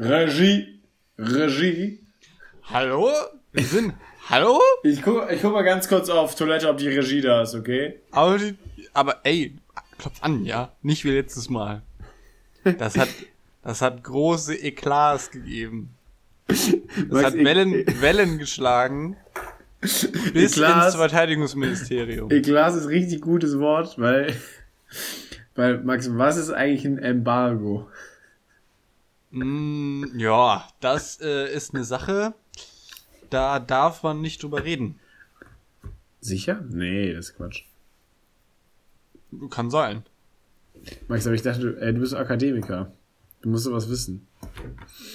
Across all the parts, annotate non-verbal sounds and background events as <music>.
Regie. Regie. Hallo? Wir sind. Hallo? Ich guck, ich guck mal ganz kurz auf Toilette, ob die Regie da ist, okay? Aber, die, aber ey, klopf an, ja? Nicht wie letztes Mal. Das hat, das hat große Eklats gegeben. Das Max, hat Wellen, Wellen geschlagen. Bis Eklas. ins Verteidigungsministerium. Eklas ist richtig gutes Wort, weil, weil, Max, was ist eigentlich ein Embargo? Mm, ja, das äh, ist eine Sache, da darf man nicht drüber reden. Sicher? Nee, das ist Quatsch. Kann sein. Max, aber ich dachte, du, äh, du bist Akademiker. Du musst sowas wissen.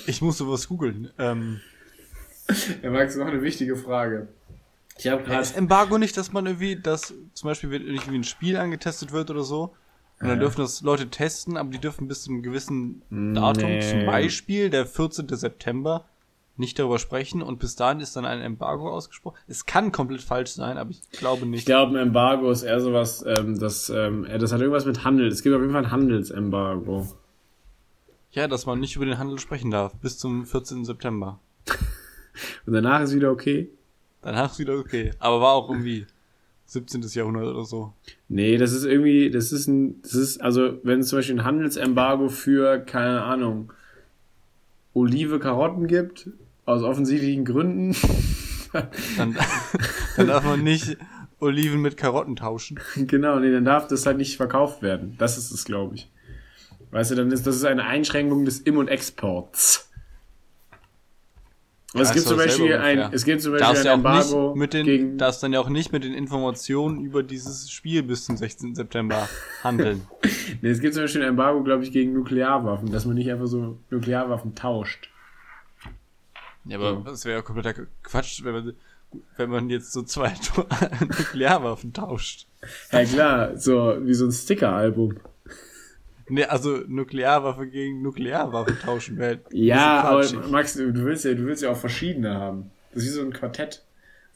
Ich musste was googeln. Ähm, Ja, Max, noch eine wichtige Frage. Ich habe gerade ist Embargo nicht, dass man irgendwie, dass zum Beispiel wenn irgendwie ein Spiel angetestet wird oder so? Und dann dürfen das Leute testen, aber die dürfen bis zu einem gewissen Datum, Nee. zum Beispiel der 14. September, nicht darüber sprechen und bis dahin ist dann ein Embargo ausgesprochen. Es kann komplett falsch sein, aber ich glaube Ich nicht. glaube, ein Embargo ist eher sowas, ähm, das, ähm, äh, das hat irgendwas mit Handel. Es gibt auf jeden Fall ein Handelsembargo. Ja, dass man nicht über den Handel sprechen darf, bis zum 14. September. <laughs> Und danach ist wieder okay. Danach ist wieder okay. Aber war auch irgendwie 17. Jahrhundert oder so. Nee, das ist irgendwie, das ist ein, das ist, also, wenn es zum Beispiel ein Handelsembargo für, keine Ahnung, Olive, Karotten gibt, aus offensichtlichen Gründen, <laughs> Dann, dann darf man nicht Oliven mit Karotten tauschen. <laughs> genau, nee, dann darf das halt nicht verkauft werden. Das ist es, glaube ich. Weißt du, dann ist, das ist eine Einschränkung des Im- und Exports. Es Ja, gibt zum Beispiel ein, ungefähr. es gibt zum Da Beispiel ist ein ja Embargo mit den, gegen, darfst dann ja auch nicht mit den Informationen über dieses Spiel bis zum 16. September handeln. <laughs> nee, es gibt zum Beispiel ein Embargo, glaube ich, gegen Nuklearwaffen, dass man nicht einfach so Nuklearwaffen tauscht. Ja, aber das wäre ja kompletter Quatsch, wenn man, wenn man jetzt so zwei <laughs> Nuklearwaffen tauscht. Ja klar, so wie so ein Sticker-Album. Ne, also Nuklearwaffe gegen Nuklearwaffe tauschen wäre. Ja, aber. Max, du willst ja, du willst ja auch verschiedene haben. Das ist wie so ein Quartett.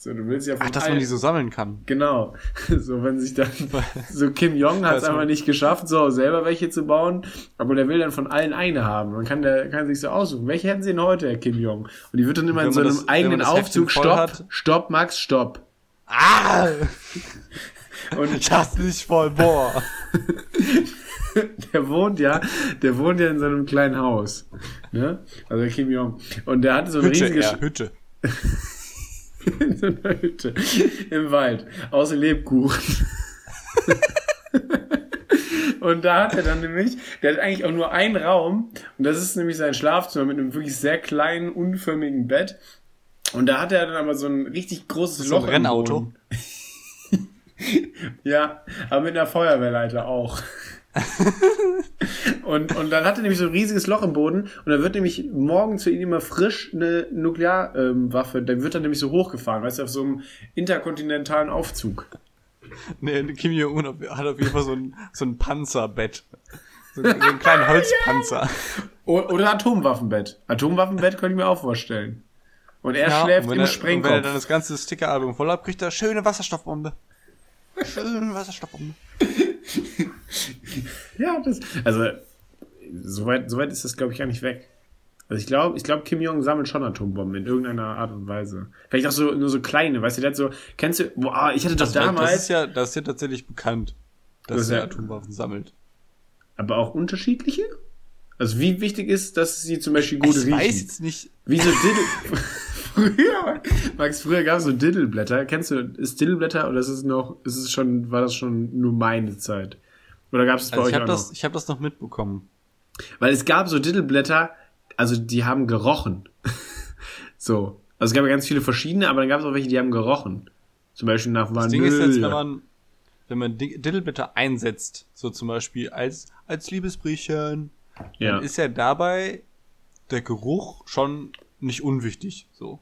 So, du willst ja Ach, dass man die so sammeln kann. Genau. <laughs> So, wenn sich dann, <laughs> so Kim Jong hat es einfach nicht geschafft, so selber welche zu bauen, aber der will dann von allen eine haben. Man kann der, kann sich so aussuchen. Welche hätten sie denn heute, Herr Kim Jong? Und die wird dann immer in so einem das- eigenen Aufzug, stopp, stopp, Max, stopp. Ah! <laughs> Und Das ist voll, boah. Der wohnt ja, der wohnt ja in so einem kleinen Haus. Ne? Also der Kim Jong. Und der hatte so ein Hütte, riesiges, ja, Hütte. in <laughs> so einer Hütte im Wald, außer Lebkuchen. <laughs> und da hat er dann nämlich, der hat eigentlich auch nur einen Raum und das ist nämlich sein Schlafzimmer mit einem wirklich sehr kleinen, unförmigen Bett. Und da hat er dann aber so ein richtig großes So ein Loch im Rennauto? <laughs> Ja, aber mit einer Feuerwehrleiter auch. <laughs> und, und dann hat er nämlich so ein riesiges Loch im Boden und dann wird nämlich morgen zu ihm immer frisch eine Nuklearwaffe, ähm, dann wird er nämlich so hochgefahren, weißt du, auf so einem interkontinentalen Aufzug. Nee, Kim Jong-un hat auf jeden Fall so ein, so ein Panzerbett. So, so einen kleinen Holzpanzer. O oder Atomwaffenbett. Atomwaffenbett könnte ich mir auch vorstellen. Und er Ja, schläft und im er, und wenn er Sprengkopf. dann das ganze Stickeralbum voll hat, kriegt er schöne Wasserstoffbombe. Schöne Wasserstoffbombe. <laughs> <laughs> Ja, das, also, soweit, soweit ist das, glaube ich, gar nicht weg. Also ich glaube, ich glaube, Kim Jong sammelt schon Atombomben in irgendeiner Art und Weise. Vielleicht auch so, nur so kleine, weißt du, der hat so, kennst du, boah, ich hatte doch Das, damals, das ist ja, das ist ja tatsächlich bekannt, dass er ja- Atomwaffen sammelt. aber auch unterschiedliche? Also wie wichtig ist, dass sie zum Beispiel gut ich riechen? weiß jetzt nicht. Wie so Diddle. <laughs> früher, Max, früher gab es so Diddleblätter. Kennst du, ist Diddleblätter oder ist es noch, ist es schon, war das schon nur meine Zeit? Oder gab es bei Also euch ich habe auch das, noch? ich habe das noch mitbekommen. Weil es gab so Diddleblätter, also die haben gerochen. <laughs> so. Also es gab ja ganz viele verschiedene, aber dann gab es auch welche, die haben gerochen. Zum Beispiel nach Das Vanille. Ding ist jetzt, wenn man, wenn man Di- Diddleblätter einsetzt, so zum Beispiel als, als Liebesbriefchen, ja. dann ist ja dabei der Geruch schon nicht unwichtig, so.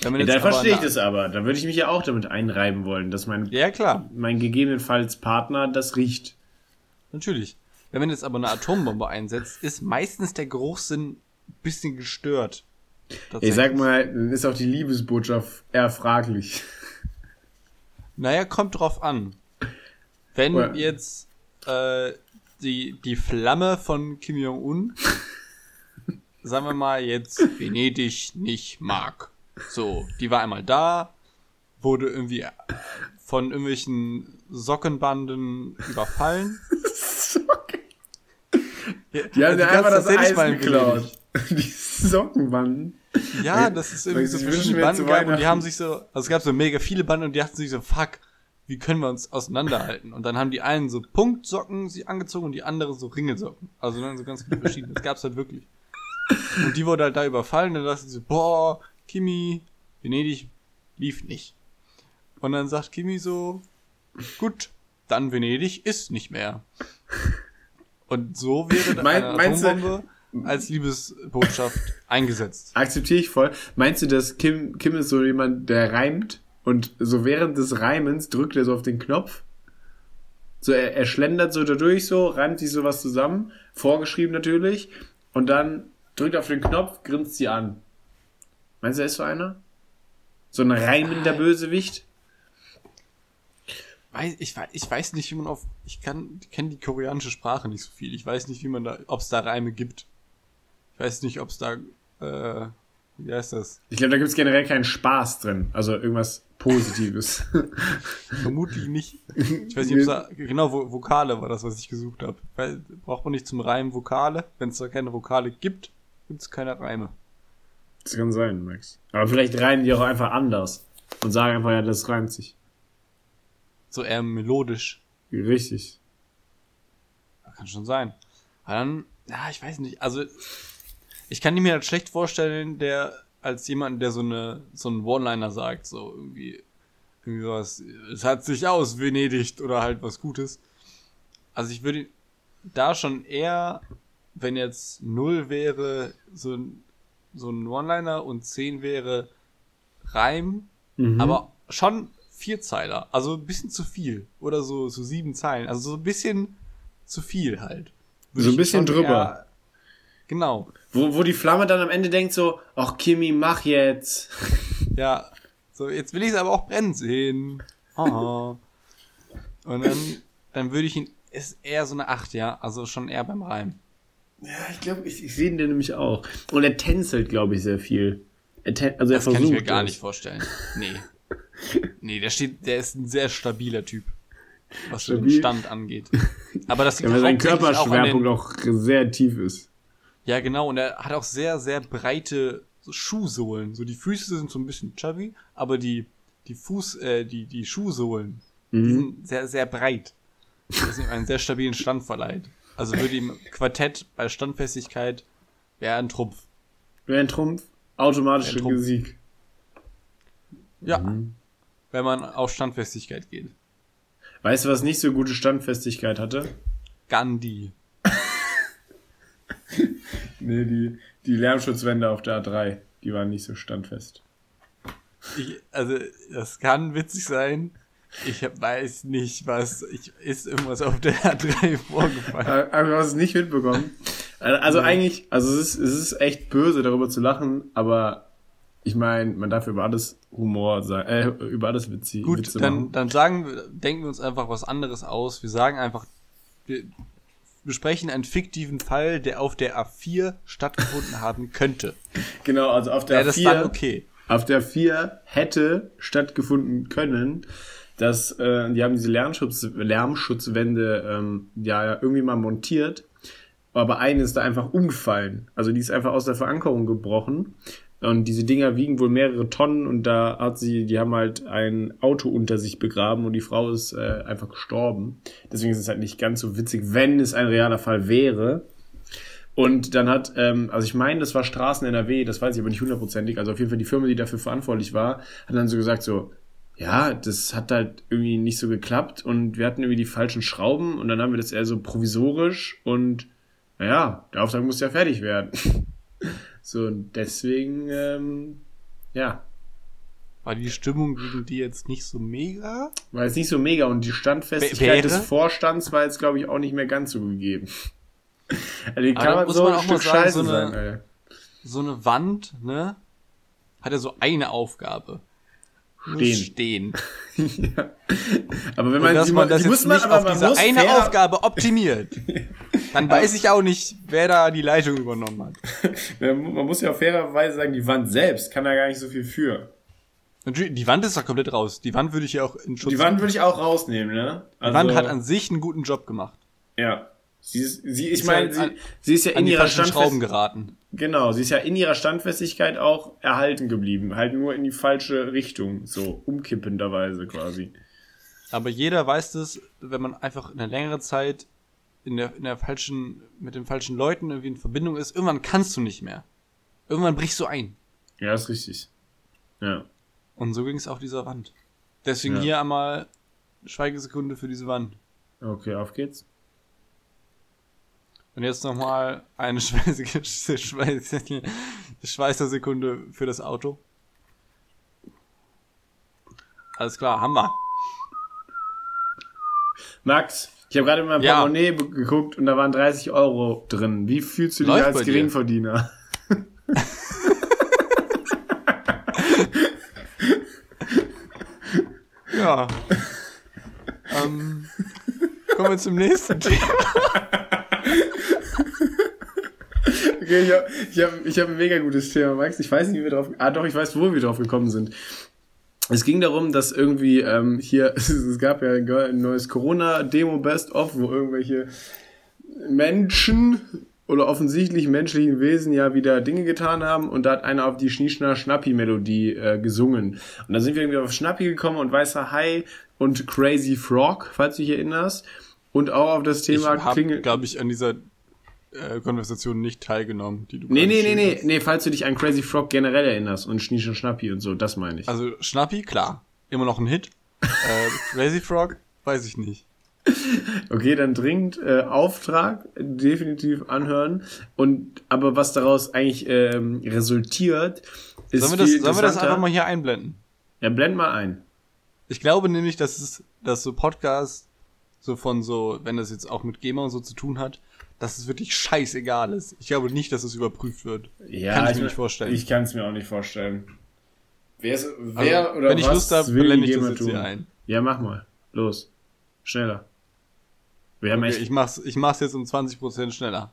Wenn man ja, jetzt dann verstehe ich das aber. Da würde ich mich ja auch damit einreiben wollen, dass mein, Ja, klar, mein gegebenenfalls Partner das riecht. Natürlich. Wenn man jetzt aber eine Atombombe einsetzt, ist meistens der Geruchssinn ein bisschen gestört. Ich sag mal, dann ist auch die Liebesbotschaft eher fraglich. Naja, kommt drauf an. Wenn Oder- jetzt äh, die, die Flamme von Kim Jong-un sagen wir mal, jetzt Venedig nicht mag. So, die war einmal da, wurde irgendwie von irgendwelchen Sockenbanden überfallen. <laughs> Socken. Ja, die haben also einfach das Eis geklaut. <laughs> Die Sockenbanden. Ja, das ist irgendwie so verschiedene Banden gab und die haben sich so, also es gab so mega viele Banden und die dachten sich so, fuck, wie können wir uns auseinanderhalten? Und dann haben die einen so Punktsocken sich angezogen und die anderen so Ringelsocken. Also dann so ganz viele verschiedene. Das gab's halt wirklich. Und die wurde halt da überfallen und dann dachte sie so, boah, Kimi, Venedig lief nicht. Und dann sagt Kimi so, gut, dann Venedig ist nicht mehr. Und so wäre mein, eine Atombombe als Liebesbotschaft eingesetzt. Akzeptiere ich voll. Meinst du, dass Kim, Kim ist so jemand, der reimt und so während des Reimens drückt er so auf den Knopf? So, er, er schlendert so dadurch so, reimt sich sowas zusammen, vorgeschrieben natürlich, und dann drückt auf den Knopf, grinst sie an. Meinst du, er ist so einer? So ein reimender Bösewicht? Weiß, ich, ich weiß nicht, wie man auf, ich kann, kenne die koreanische Sprache nicht so viel. Ich weiß nicht, wie man da, ob es da Reime gibt. Ich weiß nicht, ob es da, äh, wie heißt das? Ich glaube, da gibt es generell keinen Spaß drin. Also irgendwas Positives. <laughs> Vermutlich nicht. Ich weiß nicht, ob es da, genau, Vokale war das, was ich gesucht habe. Braucht man nicht zum Reimen Vokale? Wenn es da keine Vokale gibt, gibt es keine Reime. Das kann sein, Max. Aber vielleicht reimen die auch einfach anders und sagen einfach, ja, das reimt sich. So eher melodisch. Richtig. Kann schon sein. Aber dann, ja, ich weiß nicht. Also, ich kann mir halt schlecht vorstellen, der als jemand, der so eine so einen One-Liner sagt, so irgendwie irgendwie was. Es hat sich aus Venedig oder halt was Gutes. Also ich würde da schon eher, wenn jetzt null wäre, so ein so ein One-Liner und zehn wäre Reim, mhm. aber schon Vierzeiler. Also ein bisschen zu viel. Oder so, so sieben Zeilen. Also so ein bisschen zu viel halt. Würde so ein bisschen drüber. Eher, genau. Wo, wo die Flamme dann am Ende denkt so, ach Kimi, mach jetzt. <laughs> Ja. So, jetzt will ich es aber auch brennen sehen. Aha. Und dann, dann würde ich ihn, ist eher so eine Acht, ja. Also schon eher beim Reim. Ja, ich glaube, ich, ich sehe ihn nämlich auch. Und er tänzelt, glaube ich, sehr viel. Er also er das kann ich mir gar das. nicht vorstellen. Nee. Nee, der steht, der ist ein sehr stabiler Typ. Was Stabil. den Stand angeht. Aber das ja, weil sein Körperschwerpunkt auch, auch, sehr tief ist. Ja, genau, und er hat auch sehr, sehr breite Schuhsohlen. So die Füße sind so ein bisschen chubby, aber die, die Fuß, äh, die, die Schuhsohlen, mhm. die sind sehr, sehr breit. Das ihm einen sehr stabilen Stand verleiht. Also würde ihm Quartett bei Standfestigkeit wäre ein Trumpf. Wäre ein Trumpf, automatischer Sieg. Ja. Mhm. Wenn man auf Standfestigkeit geht. Weißt du, was nicht so gute Standfestigkeit hatte? Gandhi. <laughs> nee, die, die Lärmschutzwände auf der A3, die waren nicht so standfest. Ich, also, das kann witzig sein. Ich weiß nicht, was. Ich, ist irgendwas auf der A3 vorgefallen. Aber du hast es nicht mitbekommen. Also, nee. eigentlich, also es ist, es ist echt böse, darüber zu lachen, aber ich meine, man darf über alles Humor sagen, äh, über alles Witze, Gut, Witze dann, machen. dann sagen wir, denken wir uns einfach was anderes aus. Wir sagen einfach, wir besprechen einen fiktiven Fall, der auf der A4 stattgefunden haben könnte. <laughs> Genau, also auf der A4. Dann okay. Auf der A4 hätte stattgefunden können, dass äh, die haben diese Lärmschutz, Lärmschutzwände ähm, ja irgendwie mal montiert, aber eine ist da einfach umgefallen. Also die ist einfach aus der Verankerung gebrochen und diese Dinger wiegen wohl mehrere Tonnen und da hat sie, die haben halt ein Auto unter sich begraben und die Frau ist äh, einfach gestorben. Deswegen ist es halt nicht ganz so witzig, wenn es ein realer Fall wäre. Und dann hat, ähm, also ich meine, das war Straßen NRW, das weiß ich aber nicht hundertprozentig, also auf jeden Fall die Firma, die dafür verantwortlich war, hat dann so gesagt so, ja, das hat halt irgendwie nicht so geklappt und wir hatten irgendwie die falschen Schrauben und dann haben wir das eher so provisorisch und naja, der Auftrag muss ja fertig werden. <laughs> So, und deswegen, ähm, ja. War die Stimmung gegen die jetzt nicht so mega? War jetzt nicht so mega und die Standfestigkeit des Vorstands war jetzt, glaube ich, auch nicht mehr ganz so gegeben. <laughs> Also, die kann man so man ein Stück sagen, so eine, sein, so eine Wand, ne, hat ja so eine Aufgabe. Stehen. stehen. <laughs> ja. Aber wenn man, dass man das muss man, nicht aber auf diese eine fair- Aufgabe optimiert, <laughs> dann weiß ich auch nicht, wer da die Leitung übernommen hat. <laughs> Man muss ja auch fairerweise sagen, die Wand selbst kann da gar nicht so viel für. Die Wand ist doch komplett raus. Die Wand würde ich ja auch in Schutz Die Wand würde ich auch rausnehmen, ne? Die Wand hat an sich einen guten Job gemacht. Ja. Sie ist, sie, ich meine, ja sie, sie ist ja in ihrer Schrauben Standfestigkeit. geraten. Genau, sie ist ja in ihrer Standfestigkeit auch erhalten geblieben. Halt nur in die falsche Richtung. So umkippenderweise quasi. Aber jeder weiß das, wenn man einfach eine längere Zeit in der, in der falschen, mit den falschen Leuten irgendwie in Verbindung ist, irgendwann kannst du nicht mehr. Irgendwann brichst du ein. Ja, ist richtig. Ja. Und so ging es auch dieser Wand. Deswegen Ja. hier einmal Schweigesekunde für diese Wand. Okay, auf geht's. Und jetzt nochmal eine <laughs> Schweiß Schweiß Schweißersekunde für das Auto. Alles klar, haben wir. Max, ich habe gerade in mein Ja. Portemonnaie geguckt und da waren 30 Euro drin. Wie fühlst du dich Läuft als. Geringverdiener? <laughs> Ja. ähm, kommen wir zum nächsten Thema. <laughs> Okay, ich habe ich hab, ich hab ein mega gutes Thema, Max. Ich weiß nicht, wie wir drauf. Ah, doch, ich weiß, wo wir drauf gekommen sind. Es ging darum, dass irgendwie ähm, hier, <laughs> es gab ja ein neues Corona-Demo Best-of, wo irgendwelche Menschen oder offensichtlich menschlichen Wesen ja wieder Dinge getan haben und da hat einer auf die Schnieschner-Schnappi-Melodie äh, gesungen. Und dann sind wir irgendwie auf Schnappi gekommen und Weißer Hai und Crazy Frog, falls du dich erinnerst. Und auch auf das Thema Klingel... glaube ich, an dieser äh, Konversation nicht teilgenommen, die du Nee, nee, nee, nee, nee, falls du dich an Crazy Frog generell erinnerst und Schniesch und Schnappi und so, das meine ich. Also Schnappi, klar. Immer noch ein Hit. <laughs> äh, Crazy Frog, weiß ich nicht. Okay, dann dringend äh, Auftrag definitiv anhören. Und aber was daraus eigentlich ähm, resultiert, ist Sollen wir, das, sollen wir das einfach mal hier einblenden? Ja, blend mal ein. Ich glaube nämlich, dass es, dass so Podcasts so von so, wenn das jetzt auch mit GEMA und so zu tun hat, dass es wirklich scheißegal ist. Ich glaube nicht, dass es überprüft wird. Ja, Kann ich mir nicht vorstellen. Ich kann es mir auch nicht vorstellen. Wer, ist, wer Also, oder wenn ich was Lust habe, will blende ich das jetzt tun? hier ein. Ja, mach mal. Los. Schneller. Wir haben Okay, echt ich mach's, ich mach's jetzt um 20% schneller.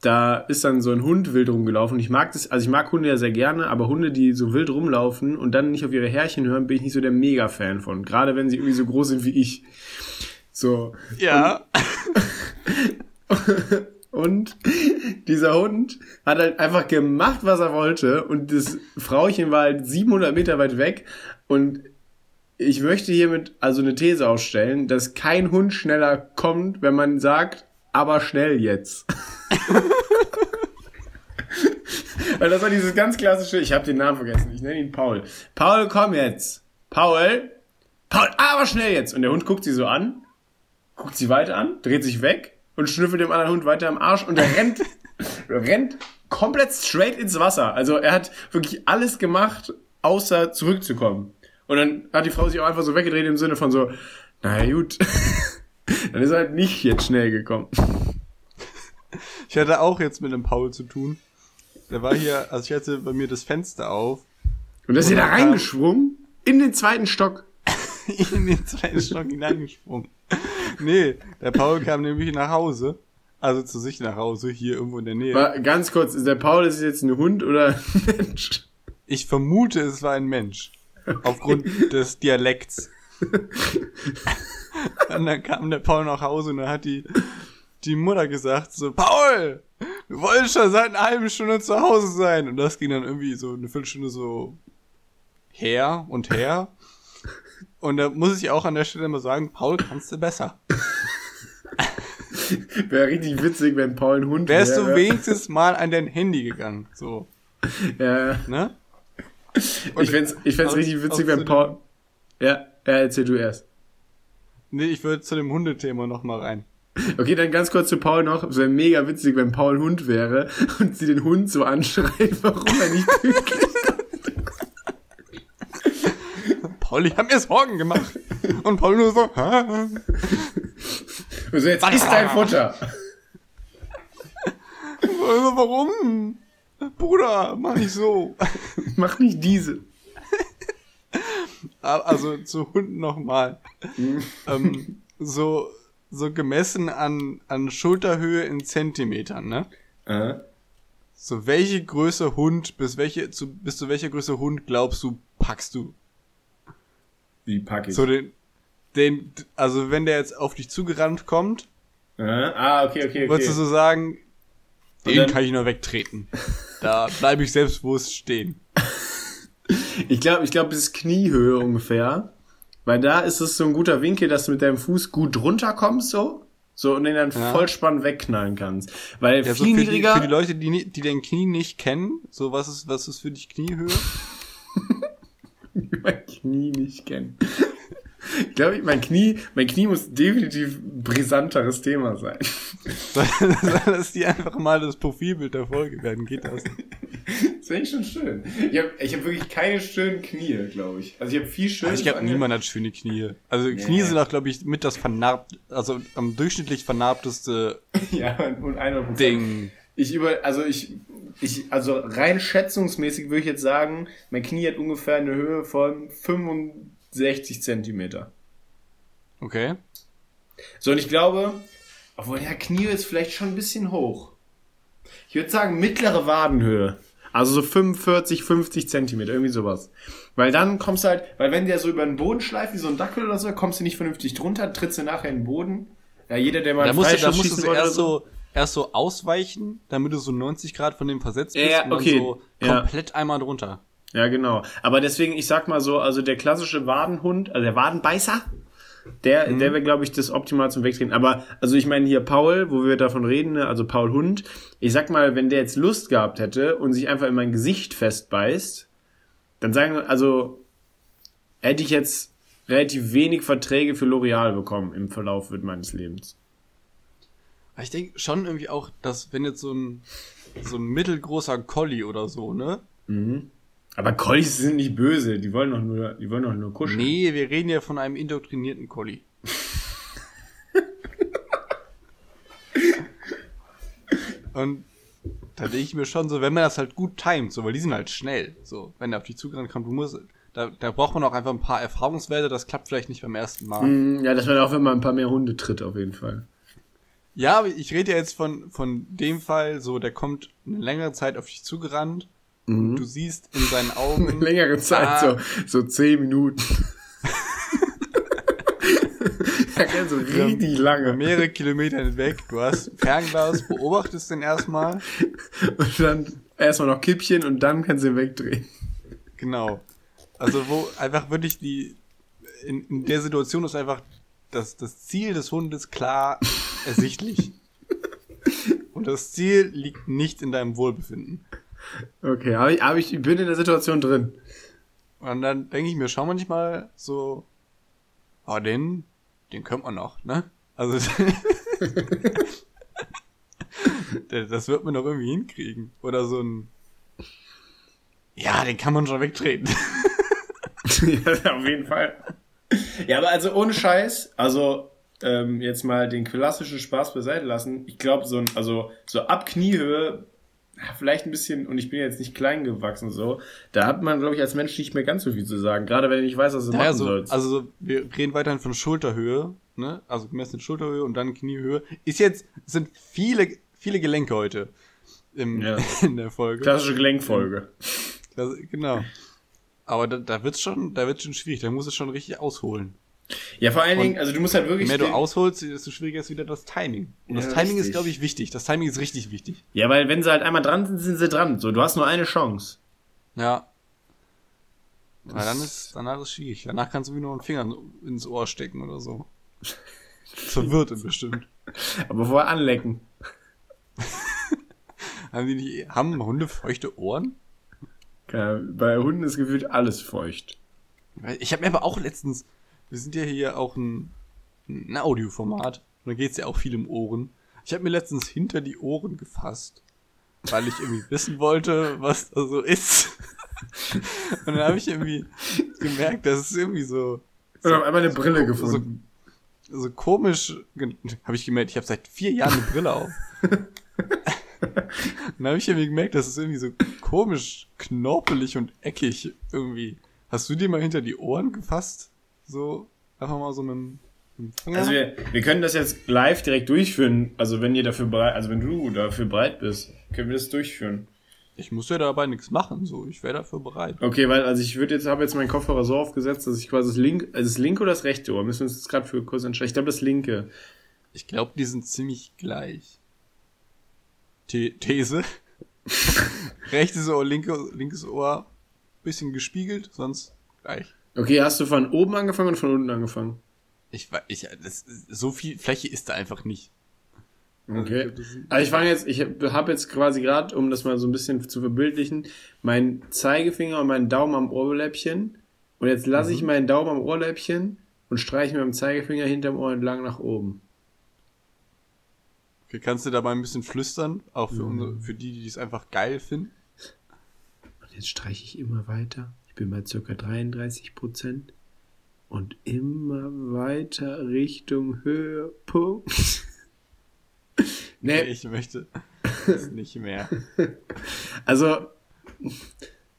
da ist dann so ein Hund wild rumgelaufen. Ich mag das, also ich mag Hunde ja sehr gerne, aber Hunde, die so wild rumlaufen und dann nicht auf ihre Härchen hören, bin ich nicht so der Mega-Fan von. Gerade wenn sie irgendwie so groß sind wie ich. So. Ja. Und <laughs> dieser Hund hat halt einfach gemacht, was er wollte. Und das Frauchen war halt 700 Meter weit weg. Und ich möchte hiermit also eine These aufstellen, dass kein Hund schneller kommt, wenn man sagt, aber schnell jetzt. <laughs> Weil das war dieses ganz klassische, ich habe den Namen vergessen, ich nenne ihn Paul. Paul, komm jetzt. Paul, Paul, aber schnell jetzt. Und der Hund guckt sie so an, guckt sie weiter an, dreht sich weg und schnüffelt dem anderen Hund weiter am Arsch und er rennt, <laughs> rennt komplett straight ins Wasser. Also er hat wirklich alles gemacht, außer zurückzukommen. Und dann hat die Frau sich auch einfach so weggedreht im Sinne von so, na gut, <laughs> dann ist er halt nicht jetzt schnell gekommen. Ich hatte auch jetzt mit dem Paul zu tun. Der war hier, also ich hatte bei mir das Fenster auf, Und da ist er da reingeschwungen in den zweiten Stock. <laughs> in den zweiten Stock hineingesprungen. Nee, der Paul kam nämlich nach Hause. Also zu sich nach Hause, hier irgendwo in der Nähe. War, ganz kurz, ist der Paul ist jetzt ein Hund oder ein <laughs> Mensch? Ich vermute, es war ein Mensch. Aufgrund des Dialekts. <laughs> und dann kam der Paul nach Hause und dann hat die, die Mutter gesagt so, Paul, du wolltest schon seit einer halben Stunde zu Hause sein. Und das ging dann irgendwie so eine Viertelstunde so her und her. Und da muss ich auch an der Stelle mal sagen, Paul, kannst du besser. Wäre richtig witzig, wenn Paul ein Hund Wärst wäre. du wenigstens mal an dein Handy gegangen. So, Ja, ne? ich fände ich fänd's richtig witzig, wenn Paul. Ja, ja, erzähl du erst. Nee, ich würde zu dem Hundethema noch mal rein. Okay, dann ganz kurz zu Paul noch. Es wäre mega witzig, wenn Paul Hund wäre und sie den Hund so anschreit, warum er nicht pünktlich <laughs> Pauli hat mir Sorgen gemacht. Und Paul nur so, Hä? Also jetzt ist dein Futter. Also warum? Bruder, mach nicht so. Mach nicht diese. Also zu Hunden nochmal. ähm, so, so gemessen an, an Schulterhöhe in Zentimetern, ne? Äh? So, welche Größe Hund, bis welche, zu, bis zu welcher Größe Hund glaubst du, packst du? Wie pack ich? So den, den, also wenn der jetzt auf dich zugerannt kommt, äh? Ah, okay, okay, okay. würdest du so sagen, den kann ich nur wegtreten. da bleibe ich selbstbewusst stehen. <laughs> Ich glaube, ich glaube, bis Kniehöhe ungefähr. Weil da ist es so ein guter Winkel, dass du mit deinem Fuß gut runterkommst, so. So, und den dann ja. vollspann wegknallen kannst. Weil ja, viel so für niedriger. Die, für die Leute, die, die den Knie nicht kennen, so, was ist, was ist für dich Kniehöhe? <laughs> mein Knie nicht kennen. Ich glaube, mein Knie, mein Knie muss definitiv brisanteres Thema sein. <laughs> Soll, das die einfach mal das Profilbild der Folge werden? Geht das? Das wäre schon schön. Ich habe ich hab wirklich keine schönen Knie, glaube ich. Also ich habe viel schön. Also ich glaube, niemand hat schöne Knie. Also yeah. Knie sind auch, glaube ich, mit das vernarbt, also am durchschnittlich vernarbteste <laughs> ja, und 100%. Ding. Ich über, also ich, ich, also rein schätzungsmäßig würde ich jetzt sagen, mein Knie hat ungefähr eine Höhe von 65 Zentimeter. Okay. So, und ich glaube, obwohl, ja, Knie ist vielleicht schon ein bisschen hoch. Ich würde sagen, mittlere Wadenhöhe. Also so 45, 50 Zentimeter, irgendwie sowas. Weil dann kommst du halt, weil wenn der so über den Boden schleift, wie so ein Dackel oder so, kommst du nicht vernünftig drunter, trittst du nachher in den Boden. Ja, jeder, der mal da musst du, da musst du erst so, erst so ausweichen, damit du so 90 Grad von dem versetzt bist ja, und okay. dann so komplett ja. einmal drunter. Ja, genau. Aber deswegen, ich sag mal so, also der klassische Wadenhund, also der Wadenbeißer, der, mhm. der wäre, glaube ich, das optimal zum Wegtreten. Aber, also ich meine hier Paul, wo wir davon reden, ne, also Paul Hund, ich sag mal, wenn der jetzt Lust gehabt hätte und sich einfach in mein Gesicht festbeißt, dann sagen, also hätte ich jetzt relativ wenig Verträge für L'Oreal bekommen im Verlauf meines Lebens. Ich denke schon irgendwie auch, dass wenn jetzt so ein, so ein mittelgroßer Collie oder so, ne? Mhm. Aber Collies sind nicht böse, die wollen doch nur, die wollen doch nur kuscheln. Nee, wir reden ja von einem indoktrinierten Collie. <laughs> Und da denke ich mir schon so, wenn man das halt gut timet, so, weil die sind halt schnell, so, wenn der auf dich zugerannt kommt, du musst, da, da braucht man auch einfach ein paar Erfahrungswerte, das klappt vielleicht nicht beim ersten Mal. Mm, ja, das wird auch, wenn man ein paar mehr Hunde tritt, auf jeden Fall. Ja, ich rede ja jetzt von, von dem Fall, so, der kommt eine längere Zeit auf dich zugerannt. Mhm. Du siehst in seinen Augen. Eine <laughs> längere Zeit, ah, so, so zehn Minuten. <laughs> ja, so richtig lange. Mehrere Kilometer hinweg. Du hast Fernglas, beobachtest den erstmal. Und dann erstmal noch Kippchen und dann kannst du ihn wegdrehen. Genau. Also, wo einfach wirklich die, in, in der Situation ist einfach das, das Ziel des Hundes klar ersichtlich. <laughs> Und das Ziel liegt nicht in deinem Wohlbefinden. Okay, aber ich, aber ich bin in der Situation drin. Und dann denke ich mir schon manchmal so, oh, den, den könnte man noch, ne? Also, <laughs> das wird man doch irgendwie hinkriegen. Oder so ein, ja, den kann man schon wegtreten. <laughs> ja, auf jeden Fall. Ja, aber also ohne Scheiß, also ähm, jetzt mal den klassischen Spaß beiseite lassen. Ich glaube, so ein, also so ab Kniehöhe, vielleicht ein bisschen, und ich bin jetzt nicht klein gewachsen so, da hat man, glaube ich, als Mensch nicht mehr ganz so viel zu sagen. Gerade wenn ich nicht weiß, was du naja, machen so, sollst. Also wir reden weiterhin von Schulterhöhe, ne? Also gemessene Schulterhöhe und dann Kniehöhe. Ist jetzt, sind viele, viele Gelenke heute im, ja. <laughs> in der Folge. Klassische Gelenkfolge. Genau. Aber da, da wird's schon, da wird's schon schwierig. Da muss es schon richtig ausholen. Ja, vor allen Dingen, also du musst halt wirklich. Je mehr du ausholst, desto schwieriger ist wieder das Timing. Und ja, das Timing richtig. ist, glaube ich, wichtig. Das Timing ist richtig wichtig. Ja, weil wenn sie halt einmal dran sind, sind sie dran. So, du hast nur eine Chance. Ja. Weil dann ist, danach ist es schwierig. Danach kannst du wie nur einen Finger ins Ohr stecken oder so. <laughs> Verwirrt bestimmt. Aber vorher anlecken. <laughs> haben die nicht, haben Hunde feuchte Ohren? Bei Hunden ist gefühlt alles feucht. Ich habe mir aber auch letztens, wir sind ja hier auch ein, ein Audioformat, und da geht es ja auch viel um Ohren. Ich habe mir letztens hinter die Ohren gefasst, weil ich irgendwie <laughs> wissen wollte, was da so ist. <laughs> Und dann habe ich irgendwie gemerkt, dass es irgendwie so. so habe einmal eine so, Brille gefunden. So, so komisch, habe ich gemerkt, ich habe seit vier Jahren eine Brille auf. <laughs> dann habe ich irgendwie gemerkt, dass es irgendwie so komisch, knorpelig und eckig irgendwie. Hast du dir mal hinter die Ohren gefasst? So, einfach mal so mit dem also wir, wir können das jetzt live direkt durchführen. Also wenn ihr dafür bereit, also wenn du dafür bereit bist, können wir das durchführen. Ich muss ja dabei nichts machen, so. Ich wäre dafür bereit. Okay, weil, also ich würde jetzt, habe jetzt meinen Kopfhörer so aufgesetzt, dass ich quasi das linke, also das linke oder das rechte Ohr, müssen wir uns jetzt gerade für kurz entscheiden. Ich glaube, das linke. Ich glaube, die sind ziemlich gleich. The These. <laughs> Rechtes Ohr, linke, linkes Ohr, bisschen gespiegelt, sonst gleich. Okay, hast du von oben angefangen oder von unten angefangen? Ich, ich, das, so viel Fläche ist da einfach nicht. Okay. Also ich fange jetzt, ich habe jetzt quasi gerade, um das mal so ein bisschen zu verbildlichen, meinen Zeigefinger und meinen Daumen am Ohrläppchen. Und jetzt lasse mhm. ich meinen Daumen am Ohrläppchen und streiche mit dem Zeigefinger hinterm Ohr entlang nach oben. Okay, kannst du dabei ein bisschen flüstern? Auch für, mhm. unsere, für die, die es einfach geil finden. Und jetzt streiche ich immer weiter. Ich bin bei circa 33 Prozent. Und immer weiter Richtung Höhepunkt. <laughs> Nee. Ich möchte es nicht mehr. <laughs> Also,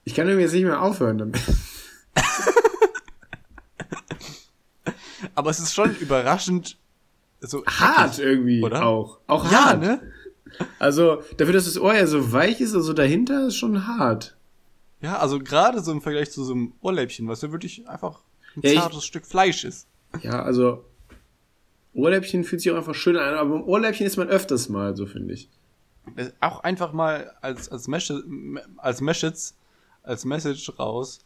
ich kann jetzt nicht mehr aufhören damit. <laughs> Aber es ist schon überraschend so hart eckig, irgendwie oder? auch. Auch ja, hart. Ne? Also, dafür, dass das Ohr ja so weich ist, also dahinter ist schon hart. Ja, also gerade so im Vergleich zu so einem Ohrläppchen, was ja wirklich einfach ein ja, zartes ich, Stück Fleisch ist. Ja, also Ohrläppchen fühlt sich auch einfach schön an, aber beim Ohrläppchen ist man öfters mal, so finde ich. Auch einfach mal als, als, Message, als Message, als Message raus.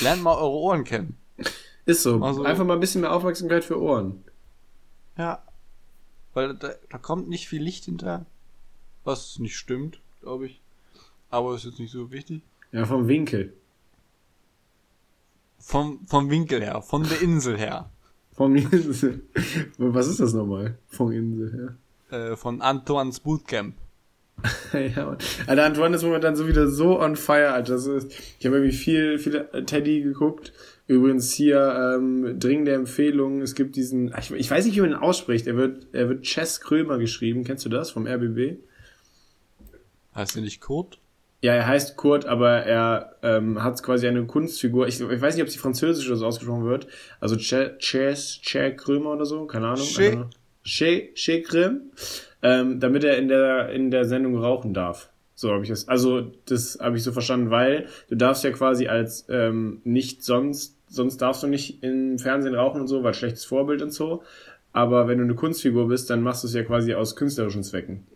Lernt mal eure Ohren kennen. Ist so. Also, einfach mal ein bisschen mehr Aufmerksamkeit für Ohren. Ja. Weil da, da kommt nicht viel Licht hinter. Was nicht stimmt, glaube ich. Aber ist jetzt nicht so wichtig. Ja, vom Winkel. Vom, vom Winkel her, von der Insel her. Vom Insel. <laughs> Was ist das nochmal? Von Insel, ja. Äh, von Antoines Bootcamp. <laughs> ja, Alter, Antoine ist momentan so wieder so on fire, Alter. Das ist, ich habe irgendwie viel, viel Teddy geguckt. Übrigens hier ähm, dringende Empfehlung. Es gibt diesen, ich, ich weiß nicht, wie man ihn ausspricht. Er wird, er wird Chess Krömer geschrieben. Kennst du das vom RBB? Heißt er nicht Kurt? Ja, er heißt Kurt, aber er ähm, hat quasi eine Kunstfigur. Ich, ich weiß nicht, ob sie französisch oder so ausgesprochen wird. Also Chess, Che Krömer oder so, keine Ahnung. Che, che, che Krüm, ähm, damit er in der in der Sendung rauchen darf. So habe ich das. Also das habe ich so verstanden, weil du darfst ja quasi als ähm, nicht sonst sonst darfst du nicht im Fernsehen rauchen und so, weil schlechtes Vorbild und so. Aber wenn du eine Kunstfigur bist, dann machst du es ja quasi aus künstlerischen Zwecken.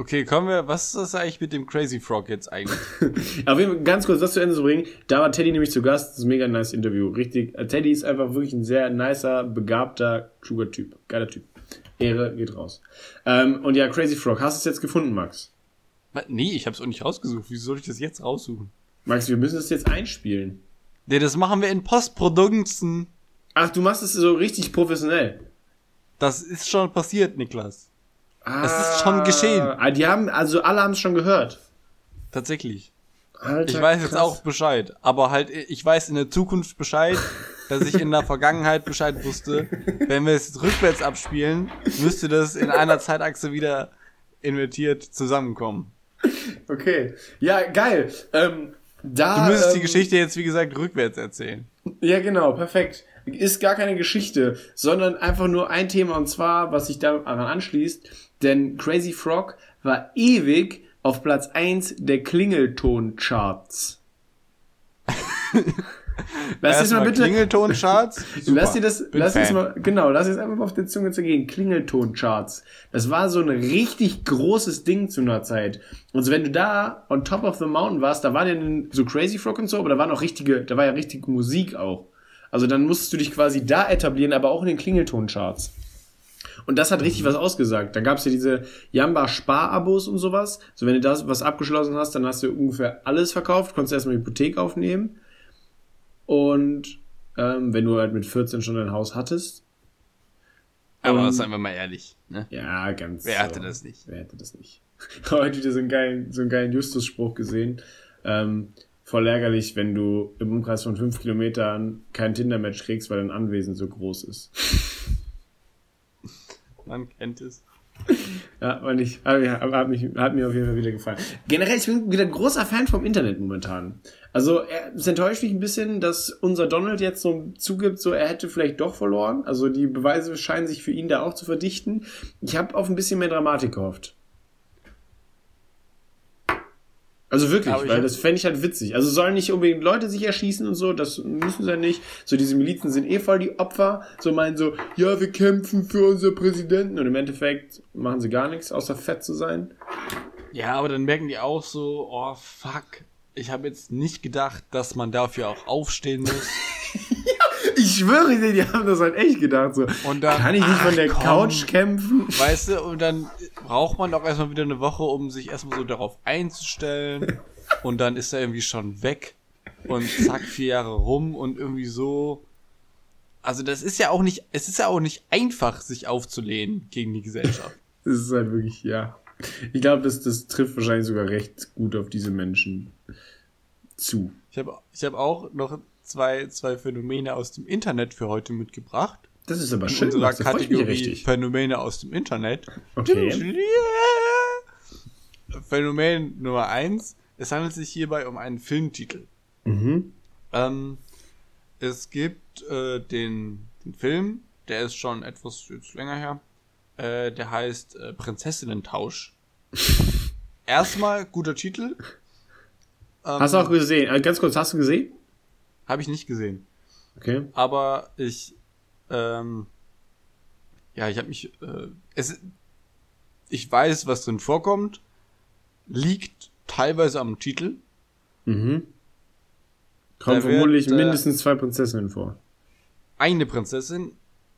Okay, kommen wir, was ist das eigentlich mit dem Crazy Frog jetzt eigentlich? <laughs> Auf jeden Fall ganz kurz das zu Ende zu bringen. Da war Teddy nämlich zu Gast. Das ist ein mega nice Interview. Richtig. Äh, Teddy ist einfach wirklich ein sehr nicer, begabter, kluger Typ. Geiler Typ. Ehre geht raus. Ähm, und ja, Crazy Frog. Hast du es jetzt gefunden, Max? Nee, ich hab's auch nicht rausgesucht. Wieso soll ich das jetzt raussuchen? Max, wir müssen es jetzt einspielen. Nee, das machen wir in Postprodukten. Ach, du machst es so richtig professionell. Das ist schon passiert, Niklas. Ah, es ist schon geschehen. Ah, die haben, also alle haben es schon gehört. Tatsächlich. Alter, ich weiß krass. jetzt auch Bescheid, aber halt, ich weiß in der Zukunft Bescheid, dass ich in der Vergangenheit Bescheid wusste. Wenn wir es rückwärts abspielen, müsste das in einer Zeitachse wieder invertiert zusammenkommen. Okay. Ja, geil. Ähm, da, du müsstest ähm, die Geschichte jetzt, wie gesagt, rückwärts erzählen. Ja, genau, perfekt. Ist gar keine Geschichte, sondern einfach nur ein Thema und zwar, was sich daran anschließt, denn Crazy Frog war ewig auf Platz 1 der Klingelton-Charts. <laughs> lass dir mal bitte. Klingelton-Charts? <laughs> Lass dir das, lass es mal, genau, lass es einfach mal auf die Zunge zu gehen. Klingelton-Charts. Das war so ein richtig großes Ding zu einer Zeit. Und so, wenn du da on top of the mountain warst, da waren ja so Crazy Frog und so, aber da waren auch richtige, da war ja richtige Musik auch. Also dann musstest du dich quasi da etablieren, aber auch in den Klingelton-Charts. Und das hat richtig was ausgesagt. Da gab es ja diese Jamba-Spar-Abos und sowas. So, wenn du das was abgeschlossen hast, dann hast du ungefähr alles verkauft, konntest erstmal die Hypothek aufnehmen. Und ähm, wenn du halt mit 14 schon ein Haus hattest. Aber um, seien wir mal ehrlich. Ne? Ja, ganz. Wer hatte so, das nicht? Wer hätte das nicht? <laughs> Heute wieder so einen geilen, so einen geilen Justus-Spruch gesehen. Ähm, voll ärgerlich, wenn du im Umkreis von fünf Kilometern kein Tinder-Match kriegst, weil dein Anwesen so groß ist. <laughs> Man kennt es. Ja, und ich, hat, hat, mich, hat mir auf jeden Fall wieder gefallen. Generell, ich bin wieder ein großer Fan vom Internet momentan. Also, es enttäuscht mich ein bisschen, dass unser Donald jetzt so zugibt, so er hätte vielleicht doch verloren. Also, die Beweise scheinen sich für ihn da auch zu verdichten. Ich habe auf ein bisschen mehr Dramatik gehofft. Also wirklich, weil das fände ich halt witzig. Also sollen nicht unbedingt Leute sich erschießen und so, das müssen sie ja nicht. So diese Milizen sind eh voll die Opfer. So meinen so, ja, wir kämpfen für unser Präsidenten. Und im Endeffekt machen sie gar nichts, außer fett zu sein. Ja, aber dann merken die auch so, oh fuck, ich habe jetzt nicht gedacht, dass man dafür auch aufstehen muss. <laughs> Ich schwöre dir, die haben das halt echt gedacht. So. Und dann, Kann ich nicht von der komm, Couch kämpfen? Weißt du, und dann braucht man doch erstmal wieder eine Woche, um sich erstmal so darauf einzustellen. <laughs> Und dann ist er irgendwie schon weg. Und zack, vier Jahre rum und irgendwie so. Also das ist ja auch nicht, es ist ja auch nicht einfach, sich aufzulehnen gegen die Gesellschaft. <laughs> Das ist halt wirklich, ja. Ich glaube, das, das trifft wahrscheinlich sogar recht gut auf diese Menschen zu. Ich habe ich hab auch noch zwei, zwei Phänomene aus dem Internet für heute mitgebracht. Das ist aber schön. In unserer Kategorie Phänomene aus dem Internet. Okay. Phänomen Nummer eins. Es handelt sich hierbei um einen Filmtitel. Mhm. Ähm, es gibt äh, den, den Film, der ist schon etwas jetzt länger her. Äh, der heißt äh, Prinzessinnentausch. <laughs> Erstmal guter Titel. Ähm, hast du auch gesehen? Äh, ganz kurz, hast du gesehen? Habe ich nicht gesehen. Okay. Aber ich, ähm, ja, ich habe mich, äh, es, ich weiß, was drin vorkommt, liegt teilweise am Titel. Mhm. Kommen vermutlich wird, äh, mindestens zwei Prinzessinnen vor. Eine Prinzessin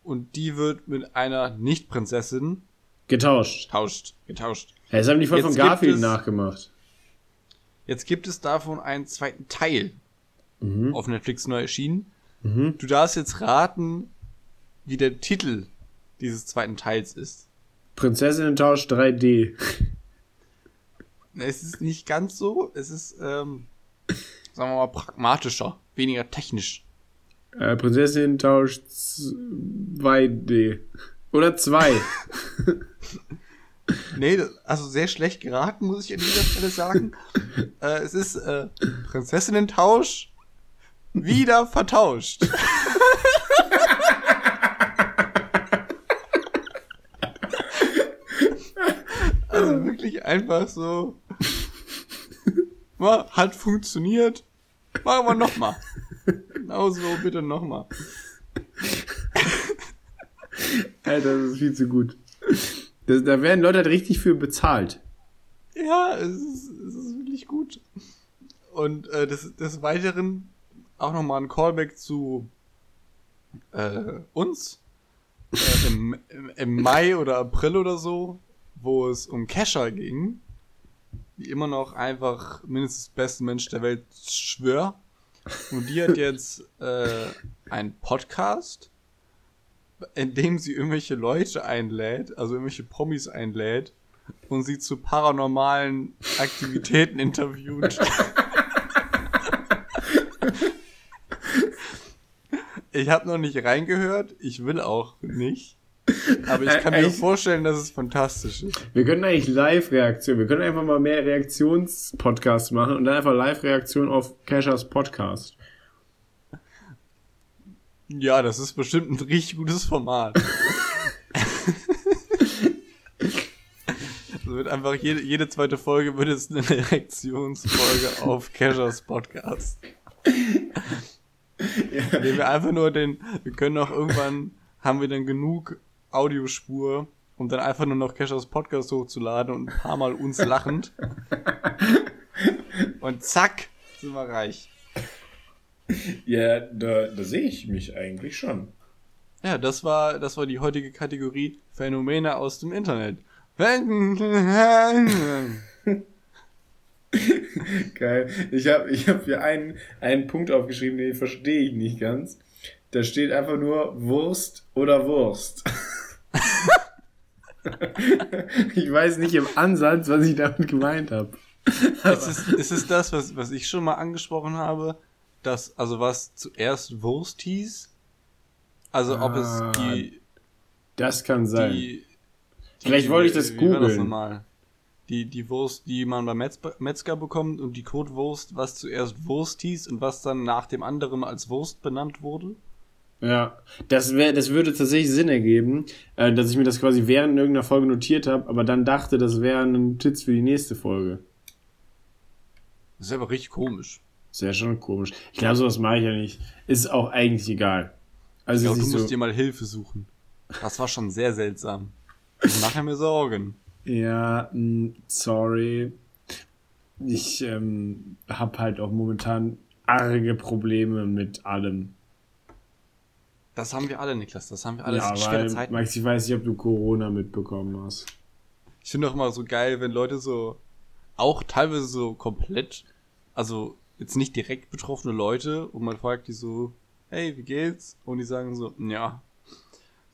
und die wird mit einer Nicht-Prinzessin getauscht. Tauscht, getauscht. Ja, das haben die voll von Garfield es, nachgemacht. Jetzt gibt es davon einen zweiten Teil mhm. auf Netflix neu erschienen. Mhm. Du darfst jetzt raten, wie der Titel dieses zweiten Teils ist. Prinzessinnen-Tausch 3D. Es ist nicht ganz so. Es ist, ähm, sagen wir mal, pragmatischer, weniger technisch. Äh, Prinzessinnen-Tausch 2D. Oder 2. <laughs> nee, also sehr schlecht geraten, muss ich an dieser Stelle sagen. <laughs> äh, es ist äh, Prinzessinnen-Tausch wieder vertauscht. <laughs> also wirklich einfach so. <laughs> Hat funktioniert. Machen wir nochmal. Genauso, bitte nochmal. <laughs> Alter, das ist viel zu gut. Das, da werden Leute halt richtig für bezahlt. Ja, es ist, es ist wirklich gut. Und äh, des, des Weiteren auch nochmal ein Callback zu äh, uns äh, im, im, im, Mai oder April oder so, wo es um Kesha ging, die immer noch einfach mindestens beste Mensch der Welt schwör. Und die hat jetzt äh, einen Podcast, in dem sie irgendwelche Leute einlädt, also irgendwelche Promis einlädt und sie zu paranormalen Aktivitäten interviewt. Ich habe noch nicht reingehört, ich will auch nicht. Aber ich kann mir vorstellen, dass es fantastisch ist. Wir können eigentlich Live-Reaktion, wir können einfach mal mehr Reaktionspodcasts machen und dann einfach Live-Reaktion auf Cashers Podcast. Ja, das ist bestimmt ein richtig gutes Format. <laughs> Es wird einfach jede, jede zweite Folge wird es eine Reaktionsfolge auf Cashers Podcast. Ja. Indem wir einfach nur den, wir können auch irgendwann, haben wir dann genug Audiospur, um dann einfach nur noch Cashers Podcast hochzuladen und ein paar Mal uns lachend. <laughs> Und zack, sind wir reich. Ja, da, da sehe ich mich eigentlich schon. Ja, das war, das war die heutige Kategorie Phänomene aus dem Internet. <laughs> <laughs> Geil. Ich habe ich hab hier einen, einen Punkt aufgeschrieben, den verstehe ich nicht ganz. Da steht einfach nur Wurst oder Wurst. <laughs> ich weiß nicht im Ansatz, was ich damit gemeint habe. ist, es, ist es das, was, was ich schon mal angesprochen habe? Dass, also was zuerst Wurst hieß? Also ob ah, es die. Das kann sein. Die, Vielleicht wollte ich das googeln. Die, die Wurst, die man beim Metz Metzger bekommt und die Kotwurst, was zuerst Wurst hieß und was dann nach dem anderen als Wurst benannt wurde? Ja, das, wär, das würde tatsächlich Sinn ergeben, äh, dass ich mir das quasi während irgendeiner Folge notiert habe, aber dann dachte, das wäre ein Notiz für die nächste Folge. Das ist aber richtig komisch. Sehr schon komisch. Ich glaube, sowas mache ich ja nicht. Ist auch eigentlich egal. Also ich glaube, du musst so dir mal Hilfe suchen. Das war schon sehr seltsam. Ich mache mir Sorgen. Ja, sorry. Ich ähm, habe halt auch momentan arge Probleme mit allem. Das haben wir alle, Niklas. Das haben wir alle. Ja, weil, Zeiten. Max, ich weiß nicht, ob du Corona mitbekommen hast. Ich finde auch immer so geil, wenn Leute so, auch teilweise so komplett, also jetzt nicht direkt betroffene Leute, und man fragt die so, hey, wie geht's? Und die sagen so, ja,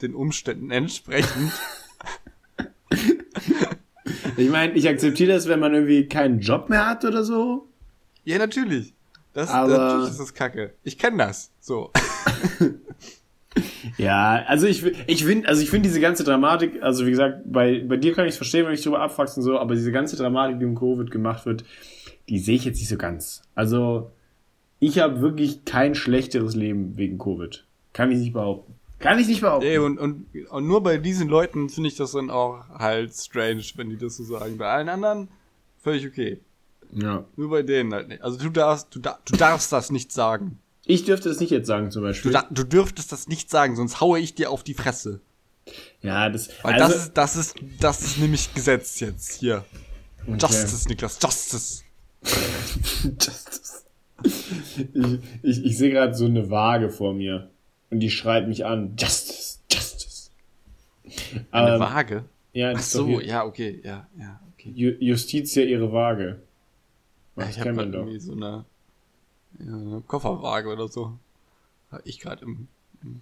den Umständen entsprechend. <laughs> ich meine, ich akzeptiere das, wenn man irgendwie keinen Job mehr hat oder so. Ja, natürlich. Das, Aber natürlich ist das kacke. Ich kenne das. So. <laughs> Ja, also ich, ich finde, also ich finde diese ganze Dramatik, also wie gesagt, bei, bei dir kann ich es verstehen, wenn ich drüber abfuchst und so, aber diese ganze Dramatik, die um Covid gemacht wird, die sehe ich jetzt nicht so ganz. Also, ich habe wirklich kein schlechteres Leben wegen Covid. Kann ich nicht behaupten. Kann ich nicht behaupten. Ey, und, und, und nur bei diesen Leuten finde ich das dann auch halt strange, wenn die das so sagen. Bei allen anderen völlig okay. Ja. Nur bei denen halt nicht. Also du darfst, du, du darfst das nicht sagen. Ich dürfte das nicht jetzt sagen, zum Beispiel. Du, du dürftest das nicht sagen, sonst haue ich dir auf die Fresse. Ja, das. Weil also, das ist, das ist, das ist nämlich Gesetz jetzt hier. Okay. Justice, Niklas, Justice. <laughs> Justice. Ich, ich, ich sehe gerade so eine Waage vor mir. Und die schreit mich an. Justice, Justice. Eine ähm, Waage? Ja, Ach so, ja, okay, ja, ja, okay. Justitia ihre Waage. Was ich kennt doch. so eine ja, eine Kofferwaage oder so. Habe ich gerade im, im.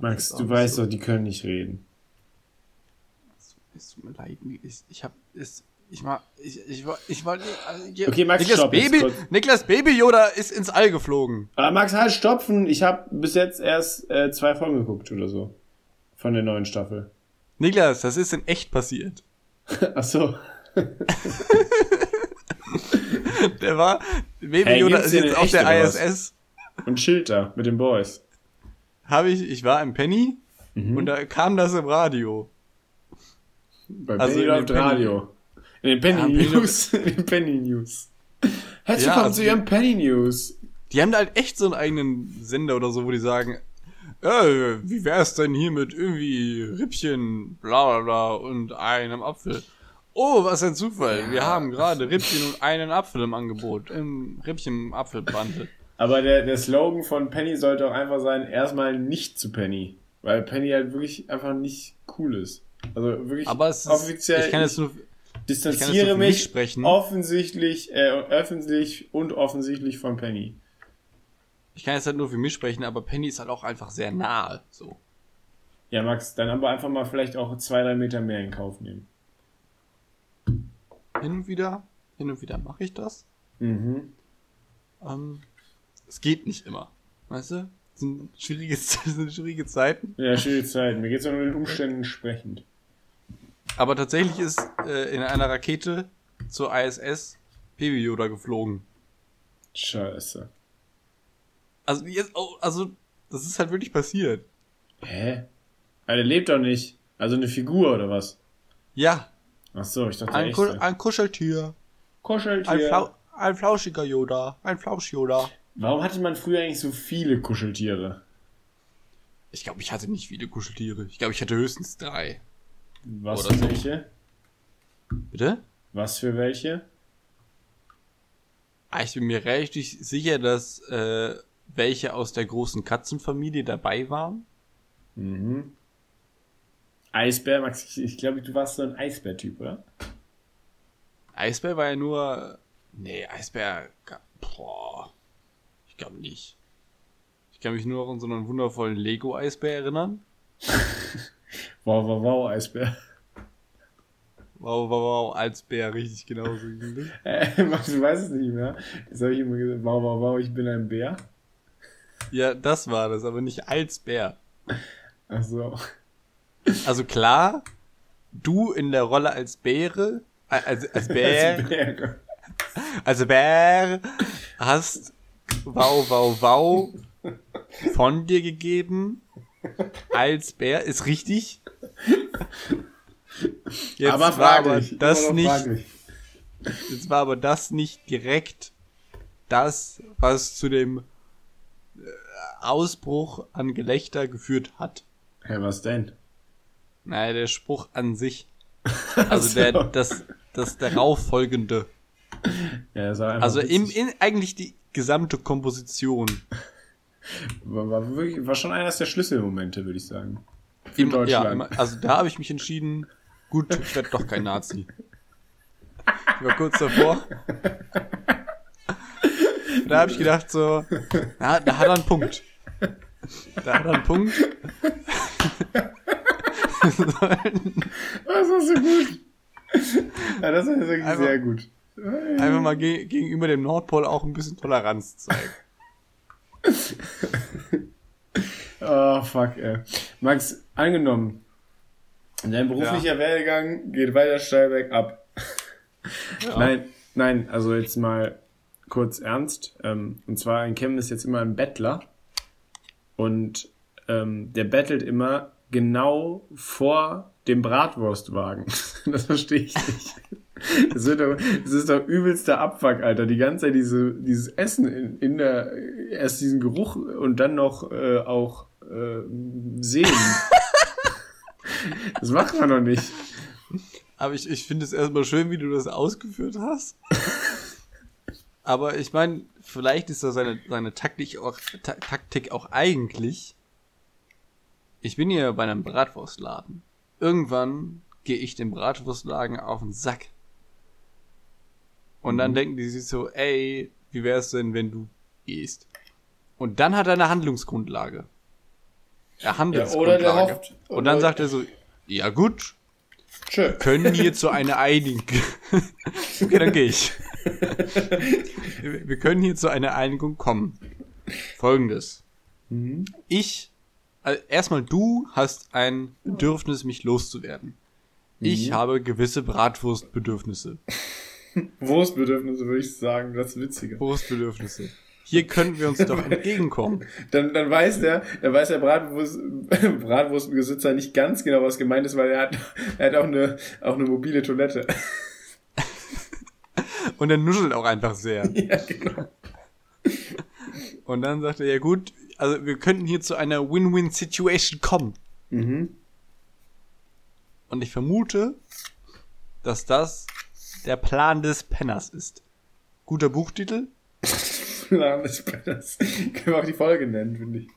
Max, du weißt so. doch, die können nicht reden. Es tut mir leid, ich, ich hab, es, ich mal, ich, ich, ich wollte, äh, okay, Max, Niklas stopp, Baby, Niklas Baby Yoda ist ins All geflogen. Aber Max, halt stopfen. Ich habe bis jetzt erst äh, zwei Folgen geguckt oder so. Von der neuen Staffel. Niklas, das ist in echt passiert. <laughs> Ach so. <laughs> der war, Baby hey, Yoda ist jetzt auf der ISS. Und Schilder mit den Boys. Habe ich, ich war im Penny mhm. und da kam das im Radio. Bei also Penny läuft Radio. In den Penny ja, News. in den <laughs> Penny News. Herzlich willkommen ja, zu ihrem Penny News. Die haben da halt echt so einen eigenen Sender oder so, wo die sagen, äh, wie wär's denn hier mit irgendwie Rippchen, bla bla bla und einem Apfel? Oh, was ein Zufall. Ja. Wir haben gerade Rippchen und einen Apfel im Angebot. Im Rippchen Apfelbandel. Aber der, der Slogan von Penny sollte auch einfach sein, erstmal nicht zu Penny. Weil Penny halt wirklich einfach nicht cool ist. Also wirklich Aber es ist, offiziell. Ich kann jetzt nur, distanziere mich, mich offensichtlich, äh, öffentlich und offensichtlich von Penny. Ich kann jetzt halt nur für mich sprechen, aber Penny ist halt auch einfach sehr nahe, so. Ja, Max, dann aber einfach mal vielleicht auch zwei, drei Meter mehr in Kauf nehmen. Hin und wieder, hin und wieder mache ich das. Mhm. Ähm, es geht nicht immer. Weißt du? Das sind schwierige, das sind schwierige Zeiten. Ja, schwierige Zeiten. Mir geht es auch nur den Umständen entsprechend. Aber tatsächlich ist äh, in einer Rakete zur ISS Baby Yoda geflogen. Scheiße. Also, jetzt, oh, also, das ist halt wirklich passiert. Hä? Der lebt doch nicht. Also eine Figur oder was? Ja. Ach so, ich dachte ein, echt. ein Kuscheltier. Kuscheltier. Ein, Flau ein flauschiger Yoda. Ein Flausch-Yoda. Warum hatte man früher eigentlich so viele Kuscheltiere? Ich glaube, ich hatte nicht viele Kuscheltiere. Ich glaube, ich hatte höchstens drei. Was Oder für so. welche? Bitte? Was für welche? Ah, ich bin mir richtig sicher, dass äh, welche aus der großen Katzenfamilie dabei waren. Mhm. Eisbär, Max, ich, ich glaube, du warst so ein Eisbär-Typ, oder? Eisbär war ja nur. Nee, Eisbär. Boah. Ich glaube nicht. Ich kann mich nur noch an so einen wundervollen Lego-Eisbär erinnern. <laughs> wow, wow, wow, Eisbär. Wow, wow, wow, Eisbär, richtig genauso. <laughs> äh, Max, du weißt es nicht mehr. Das habe ich immer gesagt, wow, wow, wow, ich bin ein Bär. Ja, das war das, aber nicht als Bär. Ach so. Also klar, du in der Rolle als Bäre, äh, als, als Bär, <laughs> als Bär, als Bär hast wow, wow, wow <laughs> von dir gegeben als Bär, ist richtig. Jetzt aber fraglich, war aber das nicht, fraglich. jetzt war aber das nicht direkt das, was zu dem äh, Ausbruch an Gelächter geführt hat. Hä, hey, was denn? Naja, der Spruch an sich. <laughs> Also so. der, das, das darauf folgende. Ja, das war also im, in, eigentlich die gesamte Komposition. War, war, wirklich, war schon eines der Schlüsselmomente, würde ich sagen. Für Im, Deutschland. Ja, also da habe ich mich entschieden, gut, ich werde doch kein Nazi. Ich war kurz davor. Da habe ich gedacht so, na, da hat er einen Punkt. Da hat er einen Punkt. das ist so gut. Ja, das ist wirklich einfach, sehr gut. Einfach mal ge gegenüber dem Nordpol auch ein bisschen Toleranz zeigen. Oh, fuck, ey. Max, angenommen, dein beruflicher ja. Werdegang geht weiter steil bergab. Ja. Nein, nein, also jetzt mal kurz ernst. Ähm, und zwar, ein Chem ist jetzt immer ein Bettler. Und ähm, der bettelt immer genau vor dem Bratwurstwagen. <laughs> das verstehe ich nicht. Das, wird doch, das ist doch übelster Abfuck, Alter. Die ganze Zeit diese, dieses Essen in, in der, erst diesen Geruch und dann noch äh, auch äh, sehen. das macht man doch nicht. Aber ich, ich finde es erstmal schön, wie du das ausgeführt hast. Aber ich meine, vielleicht ist da seine, seine Taktik auch, Ta Taktik auch eigentlich. Ich bin hier bei einem Bratwurstladen. Irgendwann gehe ich dem Bratwurstladen auf den Sack. Und dann mhm. denken die sich so, ey, wie wär's denn, wenn du gehst? Und dann hat er eine Handlungsgrundlage. Er Handlungsgrundlage. Ja, oder der hofft, und dann sagt er so, ja gut, Tschö. können hier zu einer <laughs> Einigung. okay, dann gehe ich. Wir können hier zu einer Einigung kommen. Folgendes. Mhm. Ich, also erstmal du hast ein Bedürfnis, mich loszuwerden. Mhm. Ich habe gewisse Bratwurstbedürfnisse. Wurstbedürfnisse würde ich sagen, das ist witziger. Wurstbedürfnisse. Hier können wir uns doch <laughs> entgegenkommen. Dann, dann weiß der, dann weiß der Bratwurst, <laughs> Bratwurstbesitzer nicht ganz genau, was gemeint ist, weil er hat, er hat auch eine, auch eine mobile Toilette. <laughs> Und er nuschelt auch einfach sehr. Ja, genau. Und dann sagt er, ja gut, also wir könnten hier zu einer Win-Win-Situation kommen. Mhm. Und ich vermute, dass das der Plan des Penners ist. Guter Buchtitel. <laughs> Plan des Penners. <laughs> Können wir auch die Folge nennen, finde ich.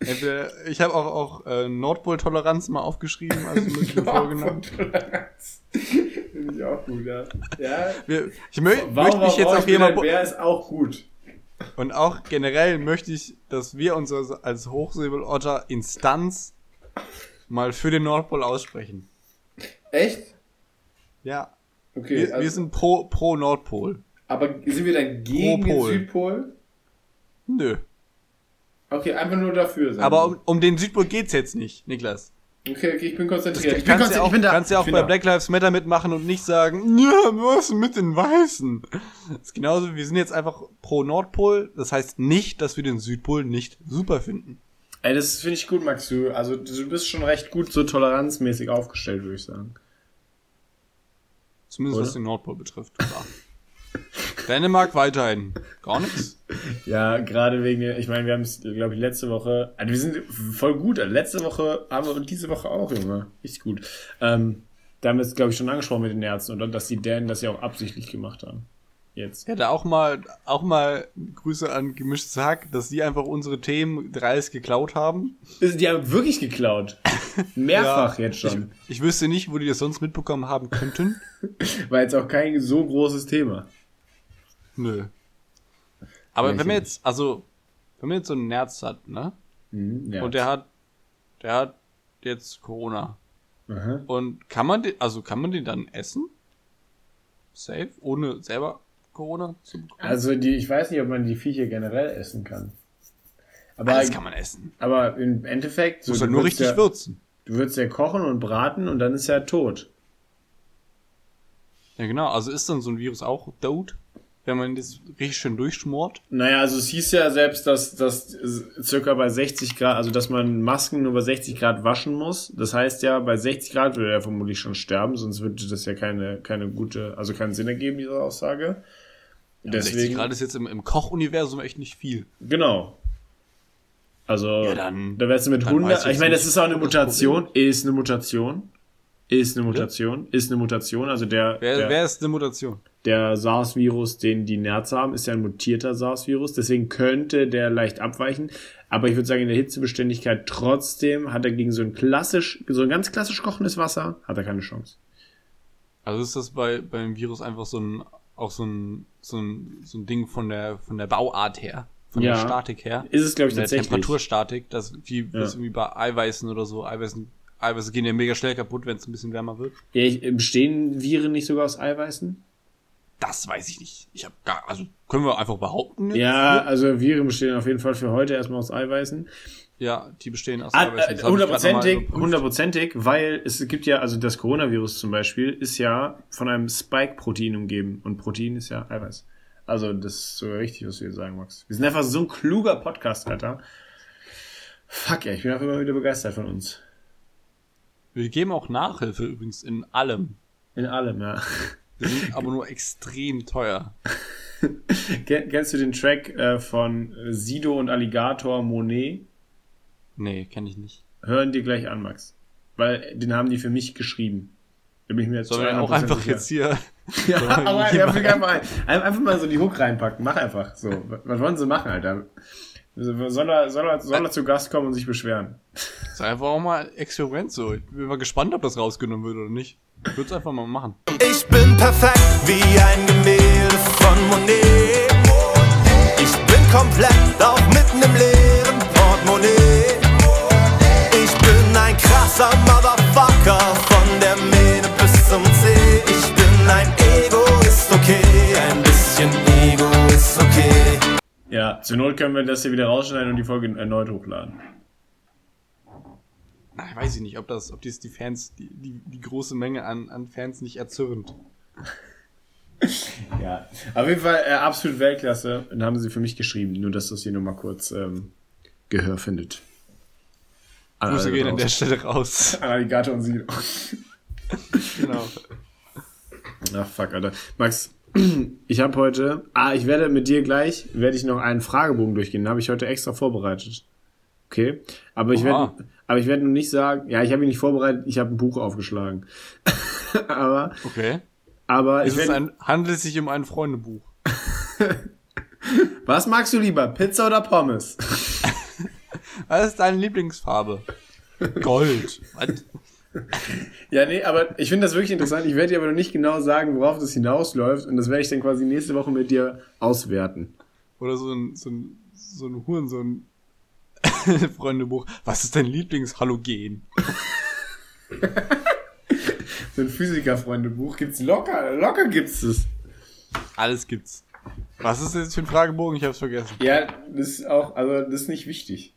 Entweder, ich habe auch, auch äh, Nordpol-Toleranz mal aufgeschrieben, also <laughs> Folge Nordpol-Toleranz. Finde ich auch gut, ja. ja. Wir, ich mö Warum möchte mich jetzt auf jemand. Bär ist auch gut. Und auch generell möchte ich, dass wir uns als Hochsäbelotter Instanz mal für den Nordpol aussprechen. Echt? Ja. Okay. Wir, also, wir sind pro, pro Nordpol. Aber sind wir dann gegen den Südpol? Nö. Okay, einfach nur dafür sein. Aber um, um den Südpol geht's jetzt nicht, Niklas. Okay, okay, ich bin konzentriert. Ich bin kannst, konzentriert. Ja auch, da, kannst ja auch bei da. Black Lives Matter mitmachen und nicht sagen, ja, was mit den Weißen? Das ist genauso, wir sind jetzt einfach pro Nordpol. Das heißt nicht, dass wir den Südpol nicht super finden. Ey, das finde ich gut, Max. Du, also, du bist schon recht gut so toleranzmäßig aufgestellt, würde ich sagen. Zumindest Oder? was den Nordpol betrifft. <laughs> Dänemark weiterhin. Gar nichts. Ja, gerade wegen, ich meine, wir haben es, glaube ich, letzte Woche, also wir sind voll gut. Also letzte Woche haben wir und diese Woche auch, Junge. Richtig gut. Ähm, da haben wir es, glaube ich, schon angesprochen mit den Ärzten und dass die Dänen das ja auch absichtlich gemacht haben. Jetzt. Ja, da auch mal, auch mal Grüße an Gemischtes Hack, dass die einfach unsere Themen dreist geklaut haben. Die haben wirklich geklaut. <laughs> Mehrfach ja, jetzt schon. Ich, ich wüsste nicht, wo die das sonst mitbekommen haben könnten. <laughs> War jetzt auch kein so großes Thema. Nö. Aber ja, wenn man jetzt, also, wenn man jetzt so einen Nerz hat, ne? Mhm, Nerz. Und der hat, der hat jetzt Corona. Aha. Und kann man den, also kann man den dann essen? Safe? Ohne selber Corona zu bekommen? Also die, ich weiß nicht, ob man die Viecher generell essen kann. Aber, Alles kann man essen. Aber im Endeffekt. So, Muss er nur richtig ja, würzen. Du würdest ja kochen und braten und dann ist er tot. Ja, genau. Also ist dann so ein Virus auch tot? wenn man das richtig schön durchschmort? Naja, also es hieß ja selbst, dass das circa bei 60 Grad, also dass man Masken nur bei 60 Grad waschen muss. Das heißt ja, bei 60 Grad würde er vermutlich schon sterben, sonst würde das ja keine, keine gute, also keinen Sinn ergeben, diese Aussage. Ja, Deswegen, 60 Grad ist jetzt im, im Kochuniversum echt nicht viel. Genau. Also, ja, dann, da wärst du mit 100, ich meine, das ist auch eine Mutation, ist eine Mutation. Ist eine Mutation, ist eine Mutation, also der. Wer, der, wer ist eine Mutation? Der SARS-Virus, den die Nerz haben, ist ja ein mutierter SARS-Virus, deswegen könnte der leicht abweichen. Aber ich würde sagen, in der Hitzebeständigkeit trotzdem hat er gegen so ein klassisch, so ein ganz klassisch kochendes Wasser, hat er keine Chance. Also ist das bei, beim Virus einfach so ein, auch so ein, so ein, so ein Ding von der, von der Bauart her? Von ja. der Statik her? Ist es, glaube ich, tatsächlich. Der Temperaturstatik, das wie, ja. das irgendwie bei Eiweißen oder so, Eiweißen Eiweiße gehen ja mega schnell kaputt, wenn es ein bisschen wärmer wird. Ja, bestehen Viren nicht sogar aus Eiweißen? Das weiß ich nicht. Ich habe gar, also können wir einfach behaupten. Jetzt? Ja, also Viren bestehen auf jeden Fall für heute erstmal aus Eiweißen. Ja, die bestehen aus ah, Eiweißen. Hundertprozentig, hundertprozentig, weil es gibt ja, also das Coronavirus zum Beispiel ist ja von einem Spike-Protein umgeben und Protein ist ja Eiweiß. Also das ist so richtig, was du hier sagen, Max. Wir sind einfach so ein kluger Podcast, Alter. Fuck, ja, ich bin auch immer wieder begeistert von uns. Wir geben auch Nachhilfe übrigens in allem. In allem, ja. Wir sind aber nur extrem teuer. <laughs> Kennst du den Track äh, von Sido und Alligator Monet? Nee, kenn ich nicht. Hören dir gleich an, Max. Weil den haben die für mich geschrieben. Da bin ich mir jetzt Sollen wir auch einfach sicher. jetzt hier. <laughs> ja, aber ja, einfach, einfach mal so die Hook reinpacken. Mach einfach so. Was wollen sie machen, Alter? Soll er, soll, er, soll er zu Gast kommen und sich beschweren? <laughs> Das ist einfach auch mal Experiment so. Ich bin mal gespannt, ob das rausgenommen wird oder nicht. Ich würde es einfach mal machen. Ich bin perfekt wie ein Gemälde von Monet. Ich bin komplett auch mitten im leeren Portemonnaie. Ich krasser Motherfucker von der Mähne bis zum C. Ich bin ein Ego, ist okay. Ein bisschen Ego ist okay. Ja, zur Not können wir das hier wieder rausschneiden und die Folge erneut hochladen. Na, ich weiß nicht, ob das, ob dies die Fans, die, die, die große Menge an, an Fans nicht erzürnt. <laughs> ja, auf jeden Fall äh, absolut Weltklasse. Und haben sie für mich geschrieben, nur dass das hier nochmal kurz ähm, Gehör findet. Grüße gehen an der Stelle raus. An Alligator und Sido. genau. Ach fuck, Alter. Max, ich habe heute, ah, ich werde mit dir gleich, werde ich noch einen Fragebogen durchgehen. Den habe ich heute extra vorbereitet. Okay, aber ich werde, aber ich werde nur nicht sagen, ja, ich habe ihn nicht vorbereitet, ich habe ein Buch aufgeschlagen. <laughs> aber okay, aber ich werd, ein, handelt es sich um ein Freundebuch. <laughs> Was magst du lieber, Pizza oder Pommes? <laughs> Was ist deine Lieblingsfarbe? Gold. Was? Ja, nee, aber ich finde das wirklich interessant. Ich werde dir aber noch nicht genau sagen, worauf das hinausläuft. Und das werde ich dann quasi nächste Woche mit dir auswerten. Oder so ein, so ein, so ein Huren, so ein <laughs> Freundebuch. Was ist dein Lieblingshalogen? <laughs> so ein Physiker-Freundebuch gibt's locker, locker gibt's es. Alles gibt's. Was ist jetzt für ein Fragebogen? Ich hab's vergessen. Ja, das ist auch, also das ist nicht wichtig.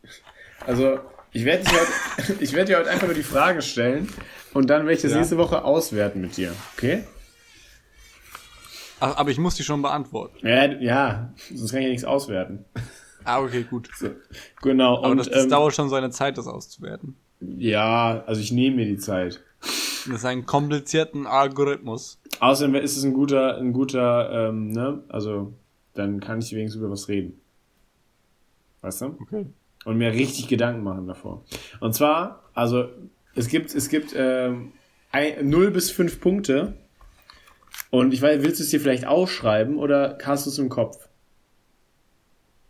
Also, ich werde dir, heute, <laughs> ich werd dir heute einfach nur die Frage stellen und dann werde ich das ja. nächste Woche auswerten mit dir. Okay? Ach, aber ich muss die schon beantworten. Ja, ja sonst kann ich ja nichts auswerten. Ah, okay, gut. So, genau. Aber und, das, das ähm, dauert schon seine Zeit, das auszuwerten. Ja, also ich nehme mir die Zeit. Das ist ein komplizierten Algorithmus. Außerdem ist es ein guter, ein guter, ähm, ne, also dann kann ich wenigstens über was reden. Weißt du? Okay und mir richtig Gedanken machen davor. Und zwar, also es gibt, es gibt ähm, ein, 0 bis 5 Punkte Und ich weiß, willst du es dir vielleicht aufschreiben oder hast du es im Kopf?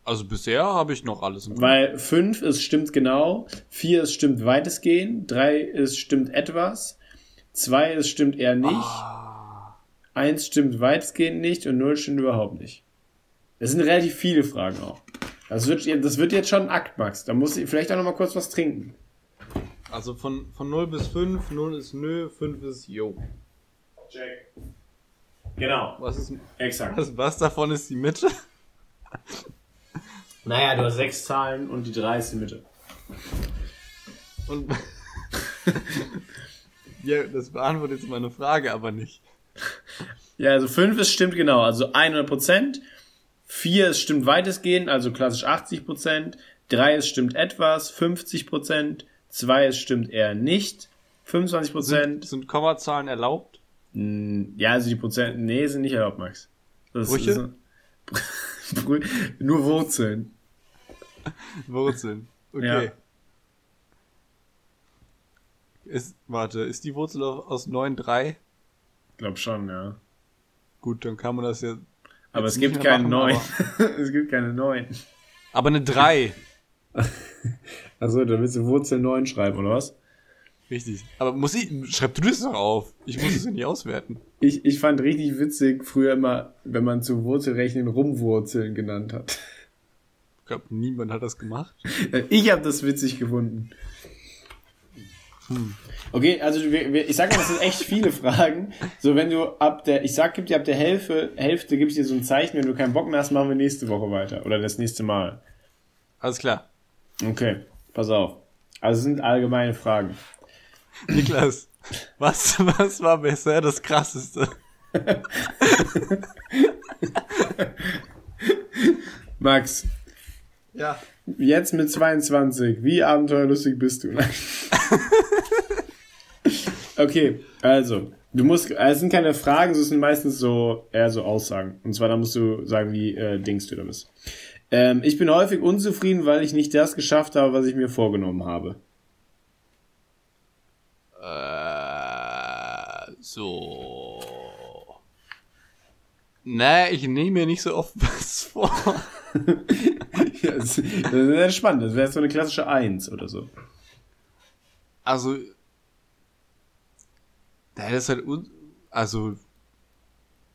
Also bisher habe ich noch alles im Kopf. Weil 5 ist stimmt genau, 4 ist stimmt weitestgehend, 3 ist stimmt etwas, 2 ist stimmt eher nicht, ah. 1 stimmt weitestgehend nicht und 0 stimmt überhaupt nicht. Es sind relativ viele Fragen auch. Das wird, das wird jetzt schon ein Akt, Max. Da muss ich vielleicht auch noch mal kurz was trinken. Also von, von 0 bis 5, 0 ist nö, 5 ist yo. Check. Genau. Was ist exakt? Was, was davon ist die Mitte? Naja, du hast sechs Zahlen und die 3 ist die Mitte. Und <laughs> ja, das beantwortet jetzt meine Frage aber nicht. Ja, also 5 ist stimmt genau, also 100 Prozent. 4 ist stimmt weitestgehend, also klassisch 80 Prozent. 3 ist stimmt etwas, 50 Prozent. 2 ist stimmt eher nicht, 25 Prozent. Sind, sind Kommazahlen erlaubt? Ja, also die Prozent, nee, sind nicht erlaubt, Max. Das Brüche? <laughs> Ist, nur Wurzeln. <laughs> Wurzeln. Okay. Ja. Ist, warte, ist die Wurzel aus 9,3? Glaub schon, ja. Gut, dann kann man das ja. Aber <laughs> es gibt keine 9. es gibt keine 9. Aber eine 3. Achso, da willst du Wurzel 9 schreiben, oder was? Richtig. Aber muss ich, schreib du das doch auf. Ich muss es ja nicht auswerten. Ich, ich fand richtig witzig früher immer, wenn man zu Wurzelrechnen Rumwurzeln genannt hat. Ich glaube, niemand hat das gemacht. <laughs> Ich habe das witzig gefunden. Hm. Okay, also wir, wir, ich sag mal, das sind echt viele Fragen. So, wenn du ab der, ich sag, gib dir ab der Hälfte, Hälfte gibst dir so ein Zeichen, wenn du keinen Bock mehr hast, machen wir nächste Woche weiter. Oder das nächste Mal. Alles klar. Okay, pass auf. Also sind allgemeine Fragen. Niklas, was, was war bisher das Krasseste? <laughs> Max. Ja. Jetzt mit 22. Wie abenteuerlustig bist du? <laughs> okay, also. Du musst, also es sind keine Fragen, es sind meistens so eher so Aussagen. Und zwar da musst du sagen, wie äh, denkst du da bist. Ähm, ich bin häufig unzufrieden, weil ich nicht das geschafft habe, was ich mir vorgenommen habe. Äh, so. Nee, ich nehme mir nicht so oft was vor. <laughs> ja, das, wäre spannend. Das wäre so eine klassische Eins oder so. Also. Das ist halt. Also.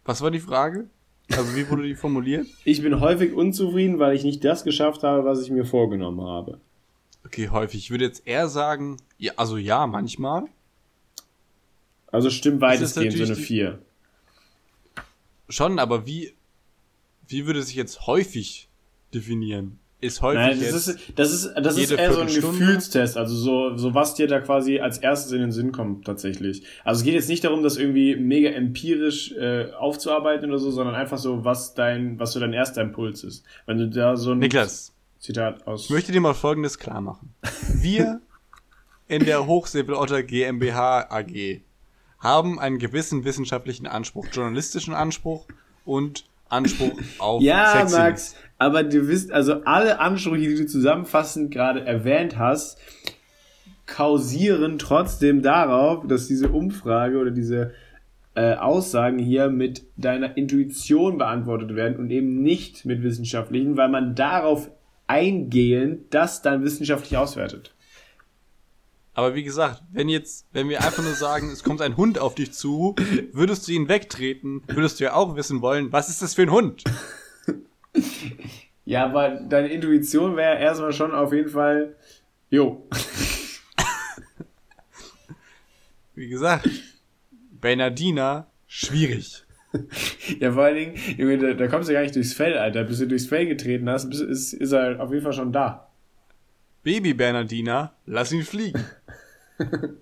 Was war die Frage? Also wie wurde die formuliert? <laughs> Ich bin häufig unzufrieden, weil ich nicht das geschafft habe, was ich mir vorgenommen habe. Okay, häufig. Ich würde jetzt eher sagen, ja, also ja, manchmal. Also stimmt weitestgehend so eine 4. Schon, aber wie, wie würde sich jetzt häufig definieren? ist häufig. Nein, das ist, das ist, das ist eher so ein Gefühlstest, also so, so was dir da quasi als erstes in den Sinn kommt tatsächlich. Also es geht jetzt nicht darum, das irgendwie mega empirisch äh, aufzuarbeiten oder so, sondern einfach so, was dein, was so dein erster Impuls ist. Wenn du da so ein Niklas, Zitat aus. Ich möchte dir mal Folgendes klar machen. Wir in der Hochsäbelotter GmbH AG haben einen gewissen wissenschaftlichen Anspruch, journalistischen Anspruch und Anspruch auf Ja, Sexiness. Max, aber du wisst, also alle Ansprüche, die du zusammenfassend gerade erwähnt hast, kausieren trotzdem darauf, dass diese Umfrage oder diese äh, Aussagen hier mit deiner Intuition beantwortet werden und eben nicht mit wissenschaftlichen, weil man darauf eingehend das dann wissenschaftlich auswertet. Aber wie gesagt, wenn jetzt, wenn wir einfach nur sagen, es kommt ein Hund auf dich zu, würdest du ihn wegtreten, würdest du ja auch wissen wollen, was ist das für ein Hund? Ja, aber deine Intuition wäre erstmal schon auf jeden Fall, jo. Wie gesagt, Bernardina, schwierig. Ja, vor allen Dingen, da, da kommst du gar nicht durchs Fell, Alter. Bis du durchs Fell getreten hast, ist, ist er auf jeden Fall schon da. Baby Bernardina, lass ihn fliegen. <laughs>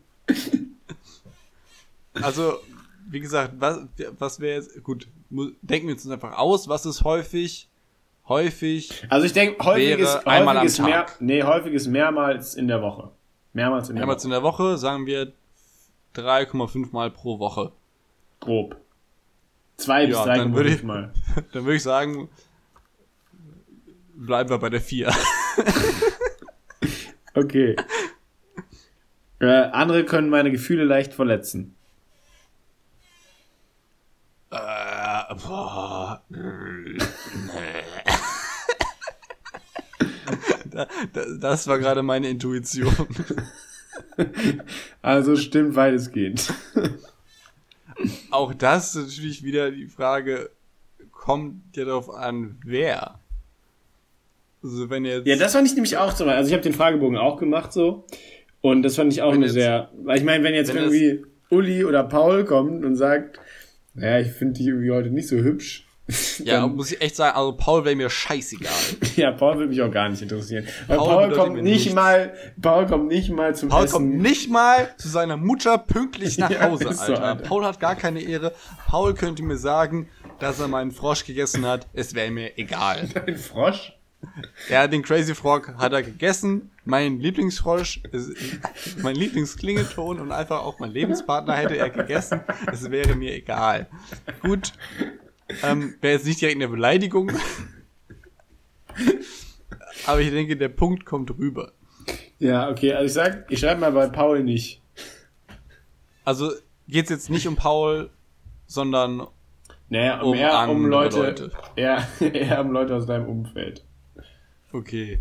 also, wie gesagt, was, was wäre jetzt, gut, denken wir uns einfach aus, was ist häufig, häufig. Also ich denke, häufig ist, einmal häufig ist mehr, nee, häufig ist mehrmals in der Woche. Mehrmals in der mehrmals Woche. in der Woche, sagen wir 3,5 Mal pro Woche. Grob. Zwei bis 3,5 Mal. <laughs> Dann würde ich sagen, bleiben wir bei der 4. <laughs> okay. Äh, andere können meine Gefühle leicht verletzen. Äh, boah. <laughs> da, da, das war gerade meine Intuition. <laughs> Also stimmt weitestgehend. Auch das ist natürlich wieder die Frage, kommt ja darauf an, wer. Also wenn jetzt. Ja, das fand ich nämlich auch so. Also ich habe den Fragebogen auch gemacht so. Und das fand ich auch eine jetzt- sehr. Weil ich meine, wenn jetzt wenn irgendwie Uli oder Paul kommt und sagt, naja, ich finde dich irgendwie heute nicht so hübsch. <laughs> Ja, dann- muss ich echt sagen, also Paul wäre mir scheißegal. <laughs> ja, Paul würde mich auch gar nicht interessieren. Weil Paul Paul, kommt nicht nichts. mal, Paul kommt nicht mal zum Paul Essen. kommt nicht mal zu seiner Mutter pünktlich nach <laughs> Ja, Hause, ist so, Alter. Alter. Paul hat gar keine Ehre. Paul könnte mir sagen, dass er meinen Frosch gegessen hat. Es wäre mir egal. Ein Frosch? <laughs> Ja, den Crazy Frog hat er gegessen. Mein Lieblingsfrosch, ist, mein Lieblingsklingelton und einfach auch mein Lebenspartner hätte er gegessen. Es wäre mir egal. Gut. Ähm, Wäre jetzt nicht direkt eine Beleidigung. <laughs> Aber ich denke, der Punkt kommt rüber. Ja, okay, also ich sag, ich schreibe mal bei Paul nicht. Also geht's jetzt nicht um Paul, sondern Naja, um, eher um Leute, Leute. Eher, <laughs> eher um Leute aus deinem Umfeld. Okay.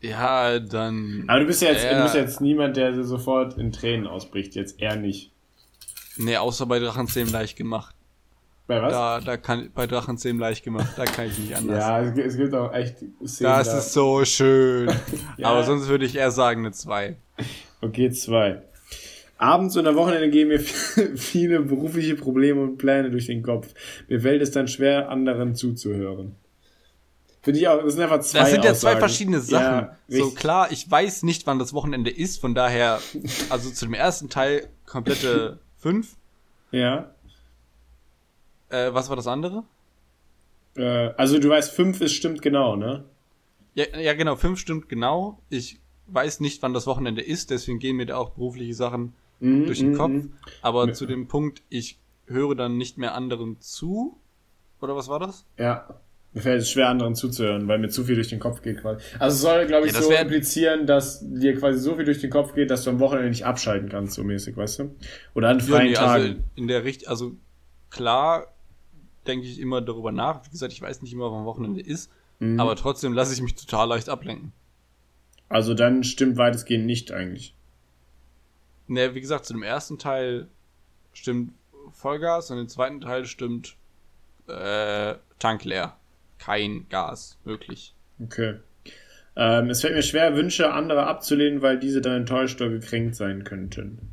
Ja, dann. Aber du bist ja jetzt, du bist jetzt niemand, der sofort in Tränen ausbricht, jetzt eher nicht. Nee, außer bei Drachenzähmen leicht gemacht. Bei was? Da, da kann bei Drachenzähmen leicht gemacht, da kann ich nicht anders. ja, es, gibt- auch echt Szenen. Das da- ist so schön. <laughs> Ja. Aber sonst würde ich eher sagen eine 2. Okay, zwei. Abends und am Wochenende gehen mir <laughs> viele berufliche Probleme und Pläne durch den Kopf. Mir fällt es dann schwer, anderen zuzuhören. Finde ich auch, das sind einfach zwei Das sind ja zwei Aussagen. verschiedene Sachen. Ja, so klar, ich weiß nicht, wann das Wochenende ist, von daher, also zu dem ersten Teil komplette 5. Ja. Äh, was war das andere? Äh, also du weißt, fünf ist stimmt genau, ne? Ja, ja genau, 5 stimmt genau. Ich weiß nicht, wann das Wochenende ist, deswegen gehen mir da auch berufliche Sachen Mhm, durch den mhm, Kopf. mhm. Aber zu dem Punkt, ich höre dann nicht mehr anderen zu. Oder was war das? Ja. Mir fällt es schwer, anderen zuzuhören, weil mir zu viel durch den Kopf geht quasi. Also es soll, glaube ich, Ja, so wär- implizieren, dass dir quasi so viel durch den Kopf geht, dass du am Wochenende nicht abschalten kannst, so mäßig, weißt du? Oder an Ja, freien nee, Tagen. also in der Richt, also klar denke ich immer darüber nach. Wie gesagt, ich weiß nicht immer, wann Wochenende ist, Mhm. aber trotzdem lasse ich mich total leicht ablenken. Also dann stimmt weitestgehend nicht eigentlich. Ne, wie gesagt, zu dem ersten Teil stimmt Vollgas und im zweiten Teil stimmt äh, Tank leer. Kein Gas möglich. Okay. Ähm, es fällt mir schwer, Wünsche anderer abzulehnen, weil diese dann enttäuscht oder gekränkt sein könnten.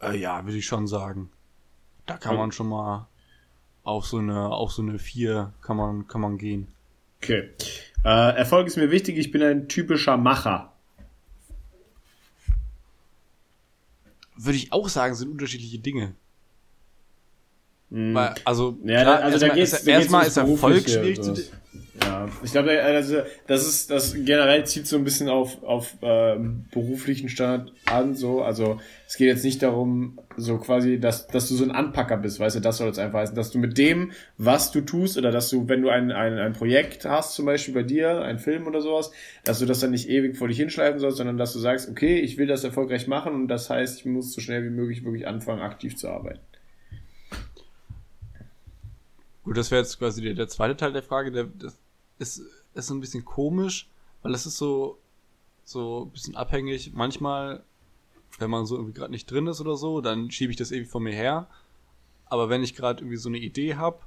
Äh, ja, würde ich schon sagen. Da kann Ja. man schon mal auf so eine, auf so eine 4 kann man, kann man gehen. Okay. Äh, Erfolg ist mir wichtig, ich bin ein typischer Macher. Würde ich auch sagen, sind unterschiedliche Dinge. Weil, also, Mhm. Ja, klar, also da erstmal geht's, ist, da erstmal ist Erfolg schwierig zu. Ja, ich glaube, also, das ist, das generell zieht so ein bisschen auf, auf ähm, beruflichen Standard an, so. Also, es geht jetzt nicht darum, so quasi, dass, dass du so ein Anpacker bist, weißt du, das soll es einfach heißen, dass du mit dem, was du tust, oder dass du, wenn du ein, ein, ein Projekt hast, zum Beispiel bei dir, ein Film oder sowas, dass du das dann nicht ewig vor dich hinschleifen sollst, sondern dass du sagst, okay, ich will das erfolgreich machen und das heißt, ich muss so schnell wie möglich wirklich anfangen, aktiv zu arbeiten. Gut, das wäre jetzt quasi der, der zweite Teil der Frage. Der, das ist, ist so ein bisschen komisch, weil das ist so, so ein bisschen abhängig. Manchmal, wenn man so irgendwie gerade nicht drin ist oder so, dann schiebe ich das ewig vor mir her. Aber wenn ich gerade irgendwie so eine Idee habe,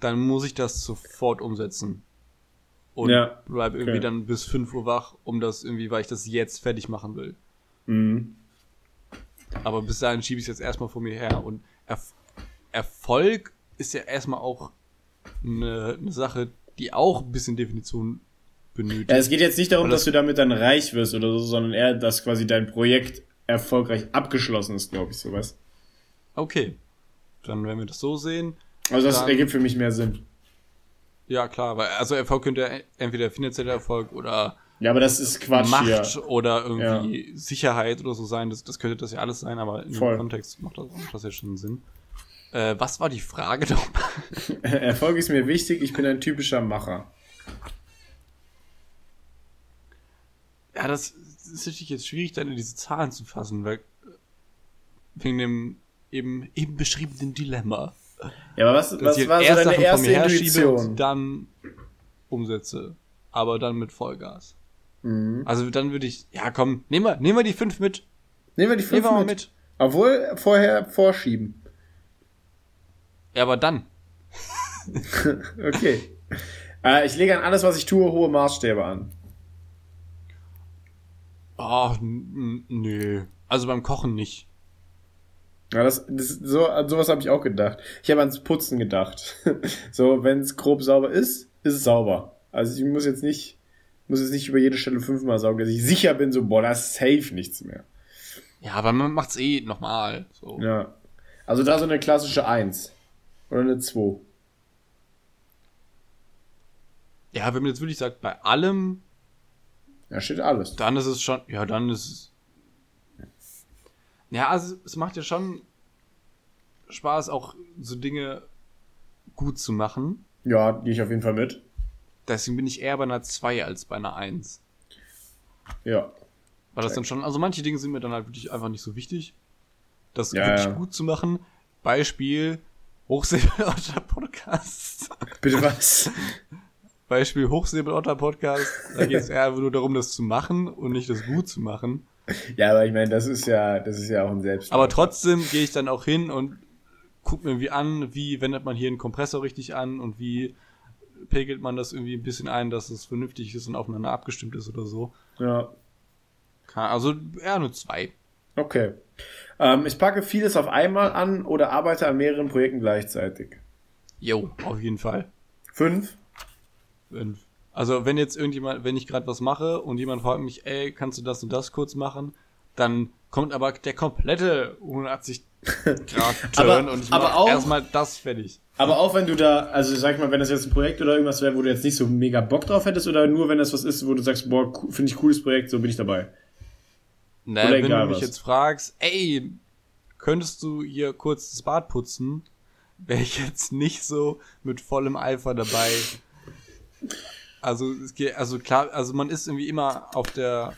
dann muss ich das sofort umsetzen. Und Ja, bleib irgendwie okay. dann bis 5 Uhr wach, um das irgendwie, weil ich das jetzt fertig machen will. Mhm. Aber bis dahin schiebe ich es jetzt erstmal vor mir her. Und Erf Erfolg ist ja erstmal auch eine, eine Sache, die auch ein bisschen Definition benötigt. Ja, es geht jetzt nicht darum, Weil dass das- du damit dann reich wirst oder so, sondern eher, dass quasi dein Projekt erfolgreich abgeschlossen ist, glaube ich, sowas. Okay. Dann werden wir das so sehen. Also das Dann- ergibt für mich mehr Sinn. Ja, klar, weil also Erfolg könnte ja entweder finanzieller Erfolg oder Ja, aber das ist Quatsch Macht hier. oder irgendwie Sicherheit oder so sein. Das, das könnte das ja alles sein, aber dem Kontext macht das, macht das ja schon Sinn. Äh, was war die Frage nochmal? <laughs> Erfolg ist mir wichtig, ich bin ein typischer Macher. Ja, das ist natürlich jetzt schwierig, dann in diese Zahlen zu fassen, weil wegen dem eben, eben beschriebenen Dilemma. Ja, aber was, was war so deine Sachen erste Intuition? und dann umsetze. Aber dann mit Vollgas. Also dann würde ich, ja komm, nehmen wir, nehmen wir die fünf mit. Nehmen wir die fünf Nehmen wir mit. mit. Obwohl vorher vorschieben. Ja, aber dann. <laughs> Okay. äh, ich lege an alles, was ich tue, hohe Maßstäbe an. Ach, nö. Also beim Kochen nicht. Ja, das, das so an sowas habe ich auch gedacht. Ich habe ans Putzen gedacht. <laughs> so, wenn es grob sauber ist, ist es sauber. Also ich muss jetzt nicht, muss jetzt nicht über jede Stelle fünfmal saugen, dass ich sicher bin, so boah, das ist safe nichts mehr. Ja, aber man macht's eh nochmal. So. Ja. Also da so eine klassische Eins oder eine Zwei. Ja, wenn man jetzt wirklich sagt, bei allem, Da steht alles. dann ist es schon, ja, dann ist es. Ja, also es macht ja schon Spaß, auch so Dinge gut zu machen. Ja, gehe ich auf jeden Fall mit. Deswegen bin ich eher bei einer 2 als bei einer 1. Ja. Weil das dann schon, also manche Dinge sind mir dann halt wirklich einfach nicht so wichtig. Das Ja, wirklich ja. gut zu machen. Beispiel Hochsäbelotter Podcast. Bitte was? Beispiel Hochsäbelotter Podcast. Da geht es <laughs> eher nur darum, das zu machen und nicht das gut zu machen. ja, aber ich meine, das ist ja, das ist ja auch ein Selbst. Aber trotzdem gehe ich dann auch hin und guck mir irgendwie an, wie wendet man hier einen Kompressor richtig an und wie pegelt man das irgendwie ein bisschen ein, dass es vernünftig ist und aufeinander abgestimmt ist oder so. Ja. Also eher nur zwei. Okay. Ähm, ich packe vieles auf einmal an oder arbeite an mehreren Projekten gleichzeitig. Jo, auf jeden Fall. Fünf. Fünf. Also wenn jetzt irgendjemand, wenn ich gerade was mache und jemand fragt mich, ey, kannst du das und das kurz machen, dann kommt aber der komplette 180 Grad <laughs> Turn Aber- und ich mache erstmal das fertig. Aber auch wenn du da, also sag ich mal, wenn das jetzt ein Projekt oder irgendwas wäre, wo du jetzt nicht so mega Bock drauf hättest, oder nur wenn das was ist, wo du sagst, boah, finde ich cooles Projekt, so bin ich dabei. Ne, Oder wenn du mich was. jetzt fragst, ey, könntest du hier kurz das Bad putzen, wäre ich jetzt nicht so mit vollem Eifer dabei. Also, es geht, also klar, also man ist irgendwie immer auf der,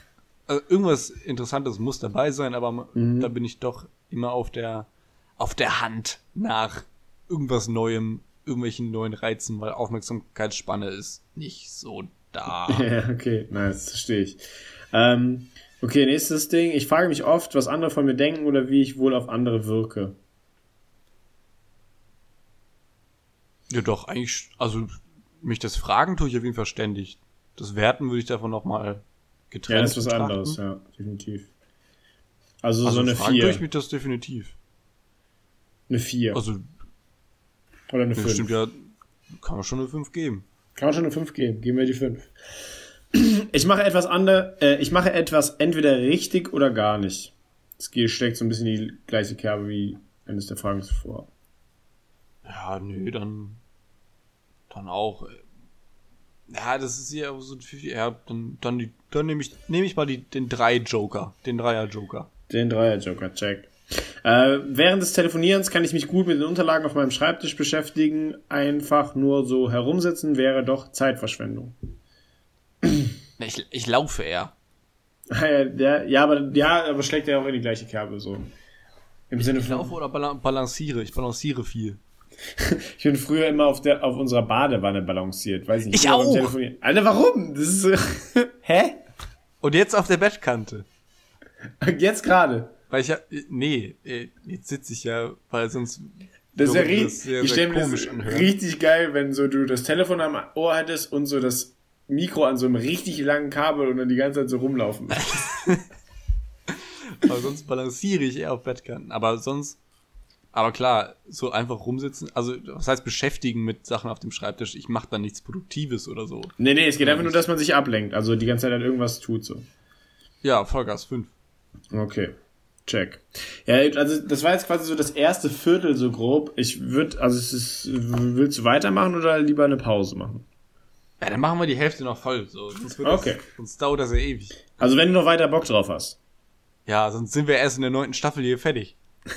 also irgendwas Interessantes muss dabei sein, aber Mhm. da bin ich doch immer auf der, auf der Hand nach irgendwas Neuem, irgendwelchen neuen Reizen, weil Aufmerksamkeitsspanne ist nicht so da. <laughs> Ja, okay, nice, verstehe ich. Ähm, okay, nächstes Ding. Ich frage mich oft, was andere von mir denken oder wie ich wohl auf andere wirke. Ja, doch, eigentlich, also mich das Fragen tue ich auf jeden Fall ständig. Das Werten würde ich davon nochmal getrennt Ja, das ist was betrachten. anderes, ja, definitiv. Also, Also so eine Fragen tue ich 4. mich das definitiv. Eine 4. Also, oder eine das 5. stimmt ja, kann man schon eine 5 geben. Kann man schon eine 5 geben. Geben wir die 5. Ich mache etwas andere, äh, ich mache etwas entweder richtig oder gar nicht. Es steckt so ein bisschen die gleiche Kerbe wie eines der Fragen zuvor. Ja, nö, dann, dann auch. Ja, das ist ja so ein 50, ja, dann, dann, dann nehme ich, nehme ich mal die, den 3-Joker, den Dreier-Joker. Den Dreier-Joker, check. Äh, während des Telefonierens kann ich mich gut mit den Unterlagen auf meinem Schreibtisch beschäftigen. Einfach nur so herumsitzen wäre doch Zeitverschwendung. Ich, ich laufe eher. <laughs> Ja, ja, aber, ja, aber schlägt ja auch in die gleiche Kerbe so. Im Sinne Ich von. laufe oder bala balanciere. Ich balanciere viel. <laughs> Ich bin früher immer auf, der, auf unserer Badewanne balanciert. Weiß nicht. Ich auch. Alter, warum? Das ist so. <laughs> Hä? Und jetzt auf der Bettkante. Jetzt gerade. Weil ich ja, nee, äh, jetzt sitze ich ja, weil sonst Das ist ja das sehr, ich sehr stell mir das anhören. richtig geil, wenn so du das Telefon am Ohr hättest und so das Mikro an so einem richtig langen Kabel und dann die ganze Zeit so rumlaufen. <laughs> Aber sonst balanciere ich eher auf Bettkanten. Aber sonst, aber klar, so einfach rumsitzen, also was heißt beschäftigen mit Sachen auf dem Schreibtisch? Ich mache da nichts Produktives oder so. nee, nee, es geht einfach nur, dass man sich ablenkt. Also die ganze Zeit an irgendwas tut so. Ja, Vollgas 5. Okay. Check. Ja, also das war jetzt quasi so das erste Viertel so grob. Ich würde, also es ist, willst du weitermachen oder lieber eine Pause machen? Ja, dann machen wir die Hälfte noch voll. So. Sonst, wird Okay. das, sonst dauert das ja ewig. Also wenn du noch weiter Bock drauf hast. Ja, sonst sind wir erst in der neunten Staffel hier fertig. <laughs>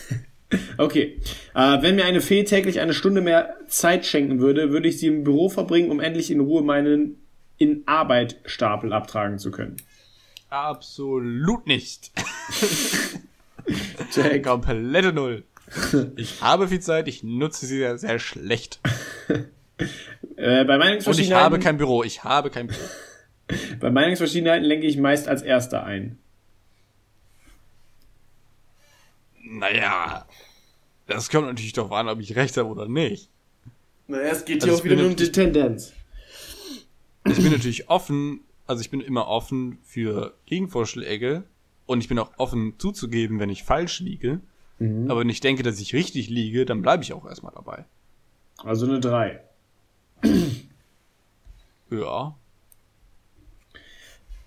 Okay. Äh, wenn mir eine Fee täglich eine Stunde mehr Zeit schenken würde, würde ich sie im Büro verbringen, um endlich in Ruhe meinen in Arbeit Stapel abtragen zu können. Absolut nicht. <laughs> Check. Komplette Null. Ich habe viel Zeit, ich nutze sie sehr, sehr schlecht. <laughs> Äh, bei Und ich Meinungsverschiedenheiten, habe kein Büro, ich habe kein Büro. <laughs> bei Meinungsverschiedenheiten lenke ich meist als Erster ein. Naja, das kommt natürlich darauf an, ob ich recht habe oder nicht. Naja, es geht Also hier ich auch wieder bin nur um die Tendenz. Ich bin natürlich offen, also ich bin immer offen für Gegenvorschläge und ich bin auch offen zuzugeben, wenn ich falsch liege. Aber wenn ich denke, dass ich richtig liege, dann bleibe ich auch erstmal dabei. Also eine 3. <clears throat> Ja.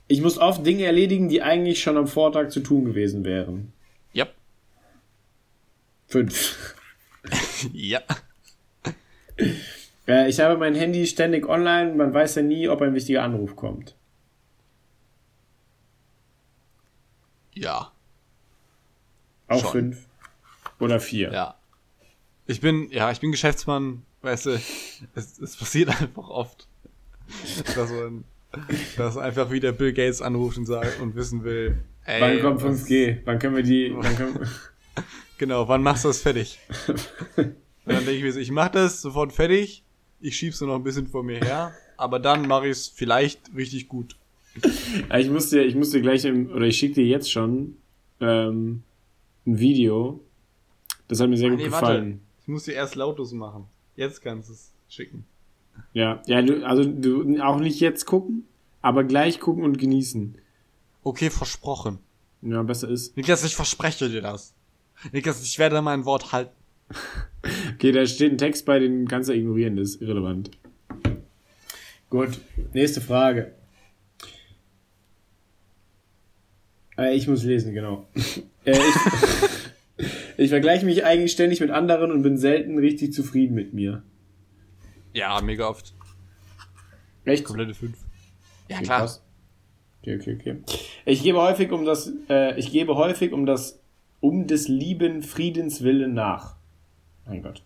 Ich muss oft Dinge erledigen, die eigentlich schon am Vortag zu tun gewesen wären. <laughs> Ja. 5. Ja. Äh, ich habe mein Handy ständig online, man weiß ja nie, ob ein wichtiger Anruf kommt. Ja. Auch Schon. 5. Oder 4. Ja. Ich bin, ja, ich bin Geschäftsmann, weißt du, es, es passiert <laughs> einfach oft, dass man, dass einfach wieder Bill Gates anruft und sagt und wissen will, ey, Wann kommt was- 5G? Wann können wir die. <laughs> Wann können, Genau, wann machst du das fertig? <laughs> und dann denke ich mir so, ich mach das sofort fertig, ich schieb's nur noch ein bisschen vor mir her, aber dann mache ich es vielleicht richtig gut. Ich muss dir, ich muss dir gleich, im, oder ich schicke dir jetzt schon ähm, ein Video. Das hat mir sehr Ah, gut nee, warte. gefallen. Ich muss dir erst lautlos machen. Jetzt kannst du es schicken. Ja, ja, du, also du auch nicht jetzt gucken, aber gleich gucken und genießen. Okay, versprochen. Ja, besser ist. Niklas, ich verspreche dir das. Niklas, ich werde mein Wort halten. <laughs> Okay, da steht ein Text bei, den kannst du ignorieren, das ist irrelevant. Gut, nächste Frage. Äh, ich muss lesen, genau. <laughs> äh, ich, <laughs> ich vergleiche mich eigentlich ständig mit anderen und bin selten richtig zufrieden mit mir. Ja, mega oft. Echt? Komplette 5. Ja, Okay, klar. krass. Okay, okay, okay. Ich gebe häufig um das, äh, ich gebe häufig um das, um des lieben Friedens willen nach. Mein Gott.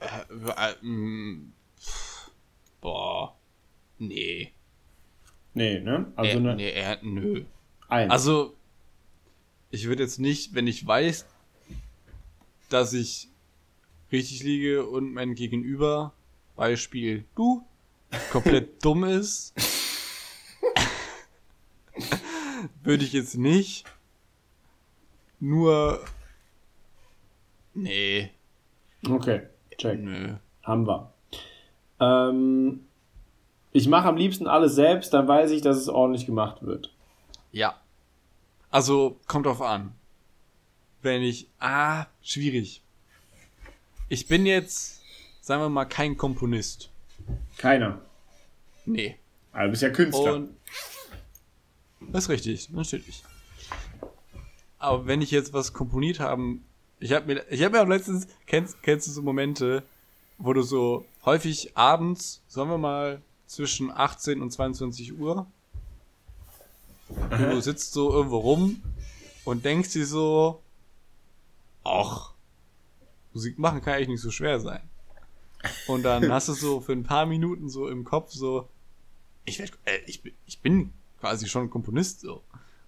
Äh, äh, mm, boah. Nee. Nee, ne? Also äh, eine nee, äh, nö. Eins. Also, ich würde jetzt nicht, wenn ich weiß, dass ich richtig liege und mein Gegenüber, Beispiel du, komplett <laughs> dumm ist, würde ich jetzt nicht nur. Nee, Okay, check. nö. Haben wir. Ähm, ich mache am liebsten alles selbst, dann weiß ich, dass es ordentlich gemacht wird. Ja. Also, kommt drauf an. Wenn ich. Ah, schwierig. Ich bin jetzt, sagen wir mal, kein Komponist. Keiner. Nee. Aber du bist ja Künstler. Und. Das ist richtig, natürlich. Aber wenn ich jetzt was komponiert haben. Ich habe mir, ich habe mir auch letztens, kennst, kennst du so Momente, wo du so häufig abends, sagen wir mal, zwischen 18 und 22 Uhr, du sitzt so irgendwo rum und denkst dir so, ach, Musik machen kann eigentlich nicht so schwer sein. Und dann <laughs> hast du so für ein paar Minuten so im Kopf so, ich, werd, äh, ich, bin- ich bin quasi schon Komponist so.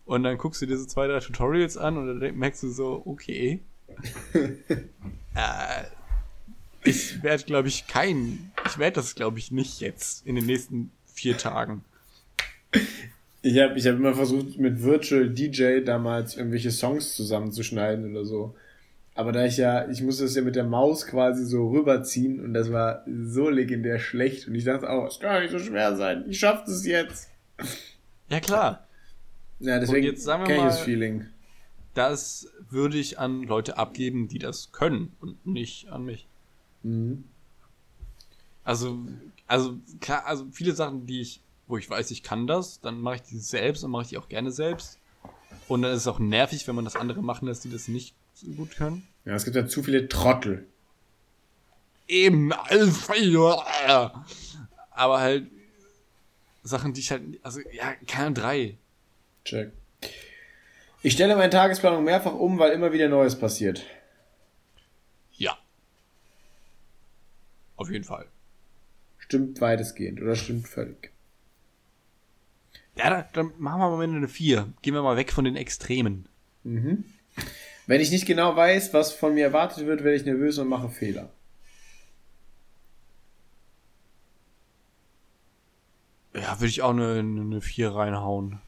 Und dann guckst du dir so zwei, drei Tutorials an und dann merkst du so, okay. <laughs> äh, ich werde, glaube ich, kein, ich werde das, glaube ich, nicht jetzt in den nächsten vier Tagen. Ich habe ich hab immer versucht, mit Virtual DJ damals irgendwelche Songs zusammenzuschneiden oder so. Aber da ich ja, ich musste es ja mit der Maus quasi so rüberziehen und das war so legendär schlecht. Und ich dachte auch, es kann nicht so schwer sein. Ich schaff das jetzt. Ja, klar. Ja, deswegen jetzt sagen wir kenn ich das Feeling. Das würde ich an Leute abgeben, die das können und nicht an mich. Mhm. Also, also klar, also viele Sachen, die ich, wo ich weiß, ich kann das, dann mache ich die selbst und mache ich die auch gerne selbst. Und dann ist es auch nervig, wenn man das andere machen lässt, die das nicht so gut können. Ja, es gibt ja zu viele Trottel. Eben, Alpha, aber halt Sachen, die ich halt, also ja, keine drei. Check. Ich stelle meine Tagesplanung mehrfach um, weil immer wieder Neues passiert. Ja. Auf jeden Fall. Stimmt weitestgehend oder stimmt völlig. Ja, dann, dann machen wir mal eine 4. Gehen wir mal weg von den Extremen. Wenn ich nicht genau weiß, was von mir erwartet wird, werde ich nervös und mache Fehler. Ja, würde ich auch eine, eine 4 reinhauen.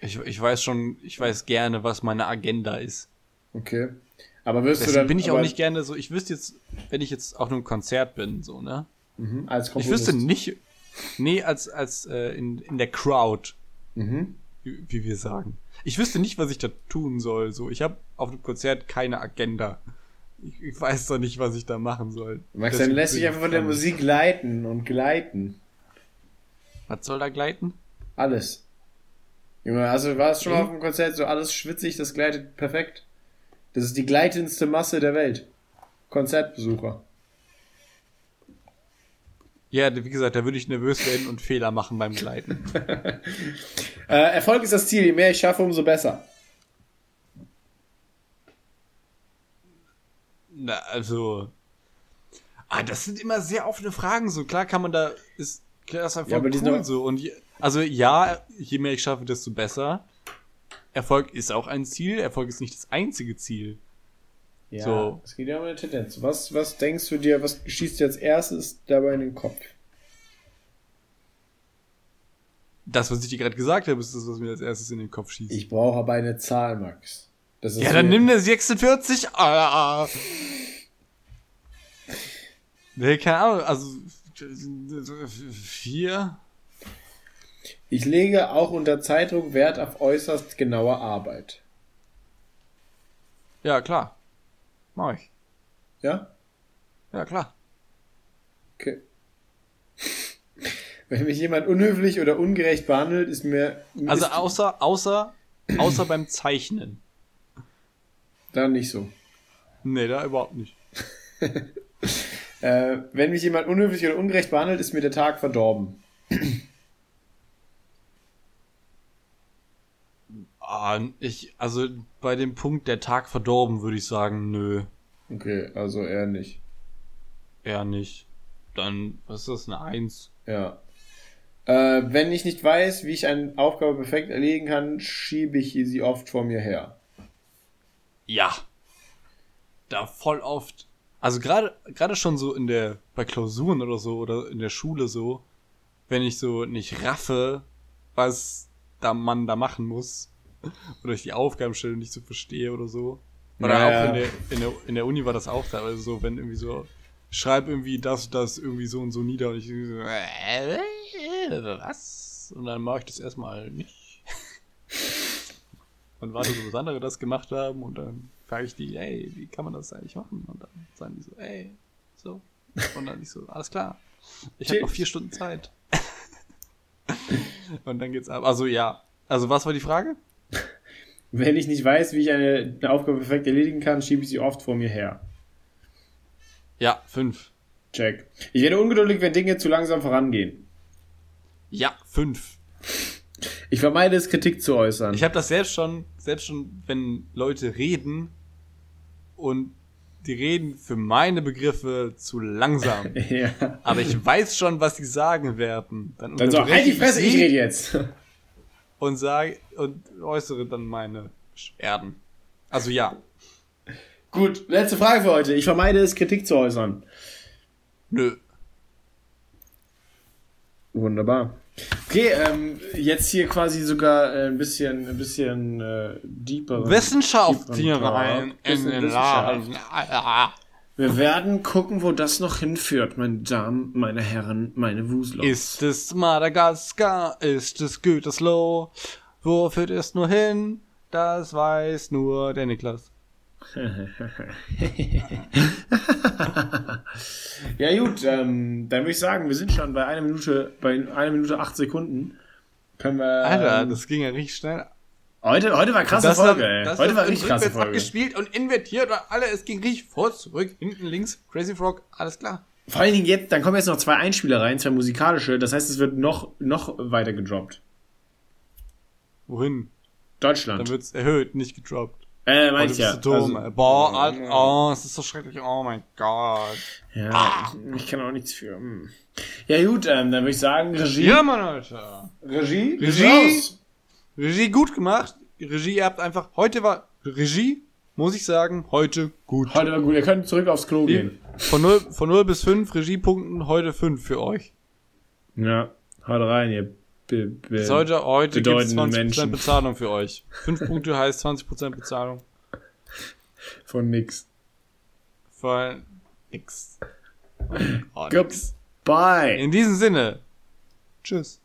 Ich, ich weiß schon, ich weiß gerne, was meine Agenda ist. Okay. Aber wirst du Deswegen dann. bin ich auch nicht gerne so, ich wüsste jetzt, wenn ich jetzt auf einem Konzert bin, so, ne? Mhm, als Ich Komponist. wüsste nicht, nee, als, als äh, in, in der Crowd, Mhm. wie, wie wir sagen. Ich wüsste nicht, was ich da tun soll. So, ich habe auf dem Konzert keine Agenda. Ich, ich weiß doch nicht, was ich da machen soll. Max, dann lässt sich ich einfach von der. Musik leiten und gleiten. Was soll da gleiten? Alles. Junge, also warst schon mal Okay. auf einem Konzert, so alles schwitzig, das gleitet perfekt. Das ist die gleitendste Masse der Welt. Konzertbesucher. Ja, wie gesagt, da würde ich nervös werden und Fehler machen beim Gleiten. <laughs> Äh, Erfolg ist das Ziel, je mehr ich schaffe, umso besser. Na, also. Ah, das sind immer sehr offene Fragen. So klar kann man da ist klar ist einfach Ja, aber die sind cool doch- so und je, also ja, je mehr ich schaffe, desto besser. Erfolg ist auch ein Ziel. Erfolg ist nicht das einzige Ziel. Ja, So. es geht ja um eine Tendenz. Was, was denkst du dir, was schießt dir als erstes dabei in den Kopf? Das, was ich dir gerade gesagt habe, ist das, was mir als erstes in den Kopf schießt. Ich brauche aber eine Zahl, Max. Ja, dann nimm eine 46. Ah, ah. Nee, keine Ahnung, also vier. Ich lege auch unter Zeitdruck Wert auf äußerst genaue Arbeit. Ja, klar. Mach ich. Ja? Ja, klar. Okay. <laughs> Wenn mich jemand unhöflich oder ungerecht behandelt, ist mir Also ist außer, außer, außer beim Zeichnen. dann nicht so. Nee, da überhaupt nicht. <laughs> Äh, wenn mich jemand unhöflich oder ungerecht behandelt, ist mir der Tag verdorben. <clears throat> Ah, ich, also bei dem Punkt der Tag verdorben, würde ich sagen, nö, Okay, also eher nicht. eher nicht. Dann, was ist das, eine Eins? Ja. Äh, wenn ich nicht weiß, wie ich eine Aufgabe perfekt erledigen kann, schiebe ich sie oft vor mir her. Ja. Da voll oft. Also gerade, gerade schon so in der, bei Klausuren oder so, oder in der Schule so, wenn ich so nicht raffe, was da man da machen muss, oder ich die Aufgabenstellung nicht so verstehe oder so. Oder Ja, auch in der, in der, in der Uni war das auch da, also so, wenn irgendwie so, schreib irgendwie das, das irgendwie so und so nieder und ich so, äh, was? Und dann mache ich das erstmal nicht. <laughs> und warte, so, bis andere das gemacht haben und dann frage ich die, ey, wie kann man das eigentlich machen? Und dann sagen die so, ey, so. Und dann ich so, alles klar. Ich habe noch vier Stunden Zeit. <laughs> und dann geht's ab. Also ja. Also was war die Frage? Wenn ich nicht weiß, wie ich eine, eine Aufgabe perfekt erledigen kann, schiebe ich sie oft vor mir her. Ja, fünf. Check. Ich werde ungeduldig, wenn Dinge zu langsam vorangehen. Ja, fünf. Ich vermeide es, Kritik zu äußern. Ich habe das selbst schon, selbst schon, wenn Leute reden und die reden für meine Begriffe zu langsam. <laughs> ja. Aber ich weiß schon, was sie sagen werden. Dann, Dann so, halt die Fresse, ich sie rede jetzt. Und sage und äußere dann meine Beschwerden. Also ja. Gut, letzte Frage für heute. Ich vermeide es, Kritik zu äußern. Nö. Wunderbar. Okay, ähm, jetzt hier quasi sogar äh, ein bisschen, ein bisschen äh, deeper. Wissenschaft hier rein in den Wissenschaft. Laden. Wir werden gucken, wo das noch hinführt, meine Damen, meine Herren, meine Wusler. Ist es Madagaskar? Ist es Gütersloh? Wo führt es nur hin? Das weiß nur der Niklas. <laughs> Ja gut, ähm, dann würde ich sagen, wir sind schon bei einer Minute, bei einer Minute acht Sekunden. Können wir. Alter, ähm, das ging ja richtig schnell. Heute, heute war krasse Folge, ey. das Heute war richtig krasse rückwärts Folge. abgespielt und invertiert und alle, es ging richtig vor, zurück, hinten, links, Crazy Frog, alles klar. Vor allen Dingen jetzt, dann kommen jetzt noch zwei Einspieler rein, zwei musikalische. Das heißt, es wird noch, noch weiter gedroppt. Wohin? Deutschland. Dann wird's erhöht, nicht gedroppt. äh, Oh, du ich ja. so dumm. Also. Boah, Alt, oh, es ist so schrecklich. Oh mein Gott. ja, ich kann auch nichts für. hm. Ja gut, ähm, dann würde ich sagen, Regie. Ja, Mann, Alter. Regie. Regie. Raus. Regie gut gemacht. Regie, ihr habt einfach, heute war, Regie, muss ich sagen, heute gut. Heute war gut, ihr könnt zurück aufs Klo gehen. Von 0, von 0 bis 5 Regiepunkten, heute 5 für euch. Ja, haut rein, ihr be be Bis heute, gibt es bedeutenden 20% Menschen. Bezahlung für euch. <laughs> 5 Punkte heißt 20% Bezahlung. Von nix. Für nix. <laughs> Oh, nix. Goodbye. In diesem Sinne. Tschüss.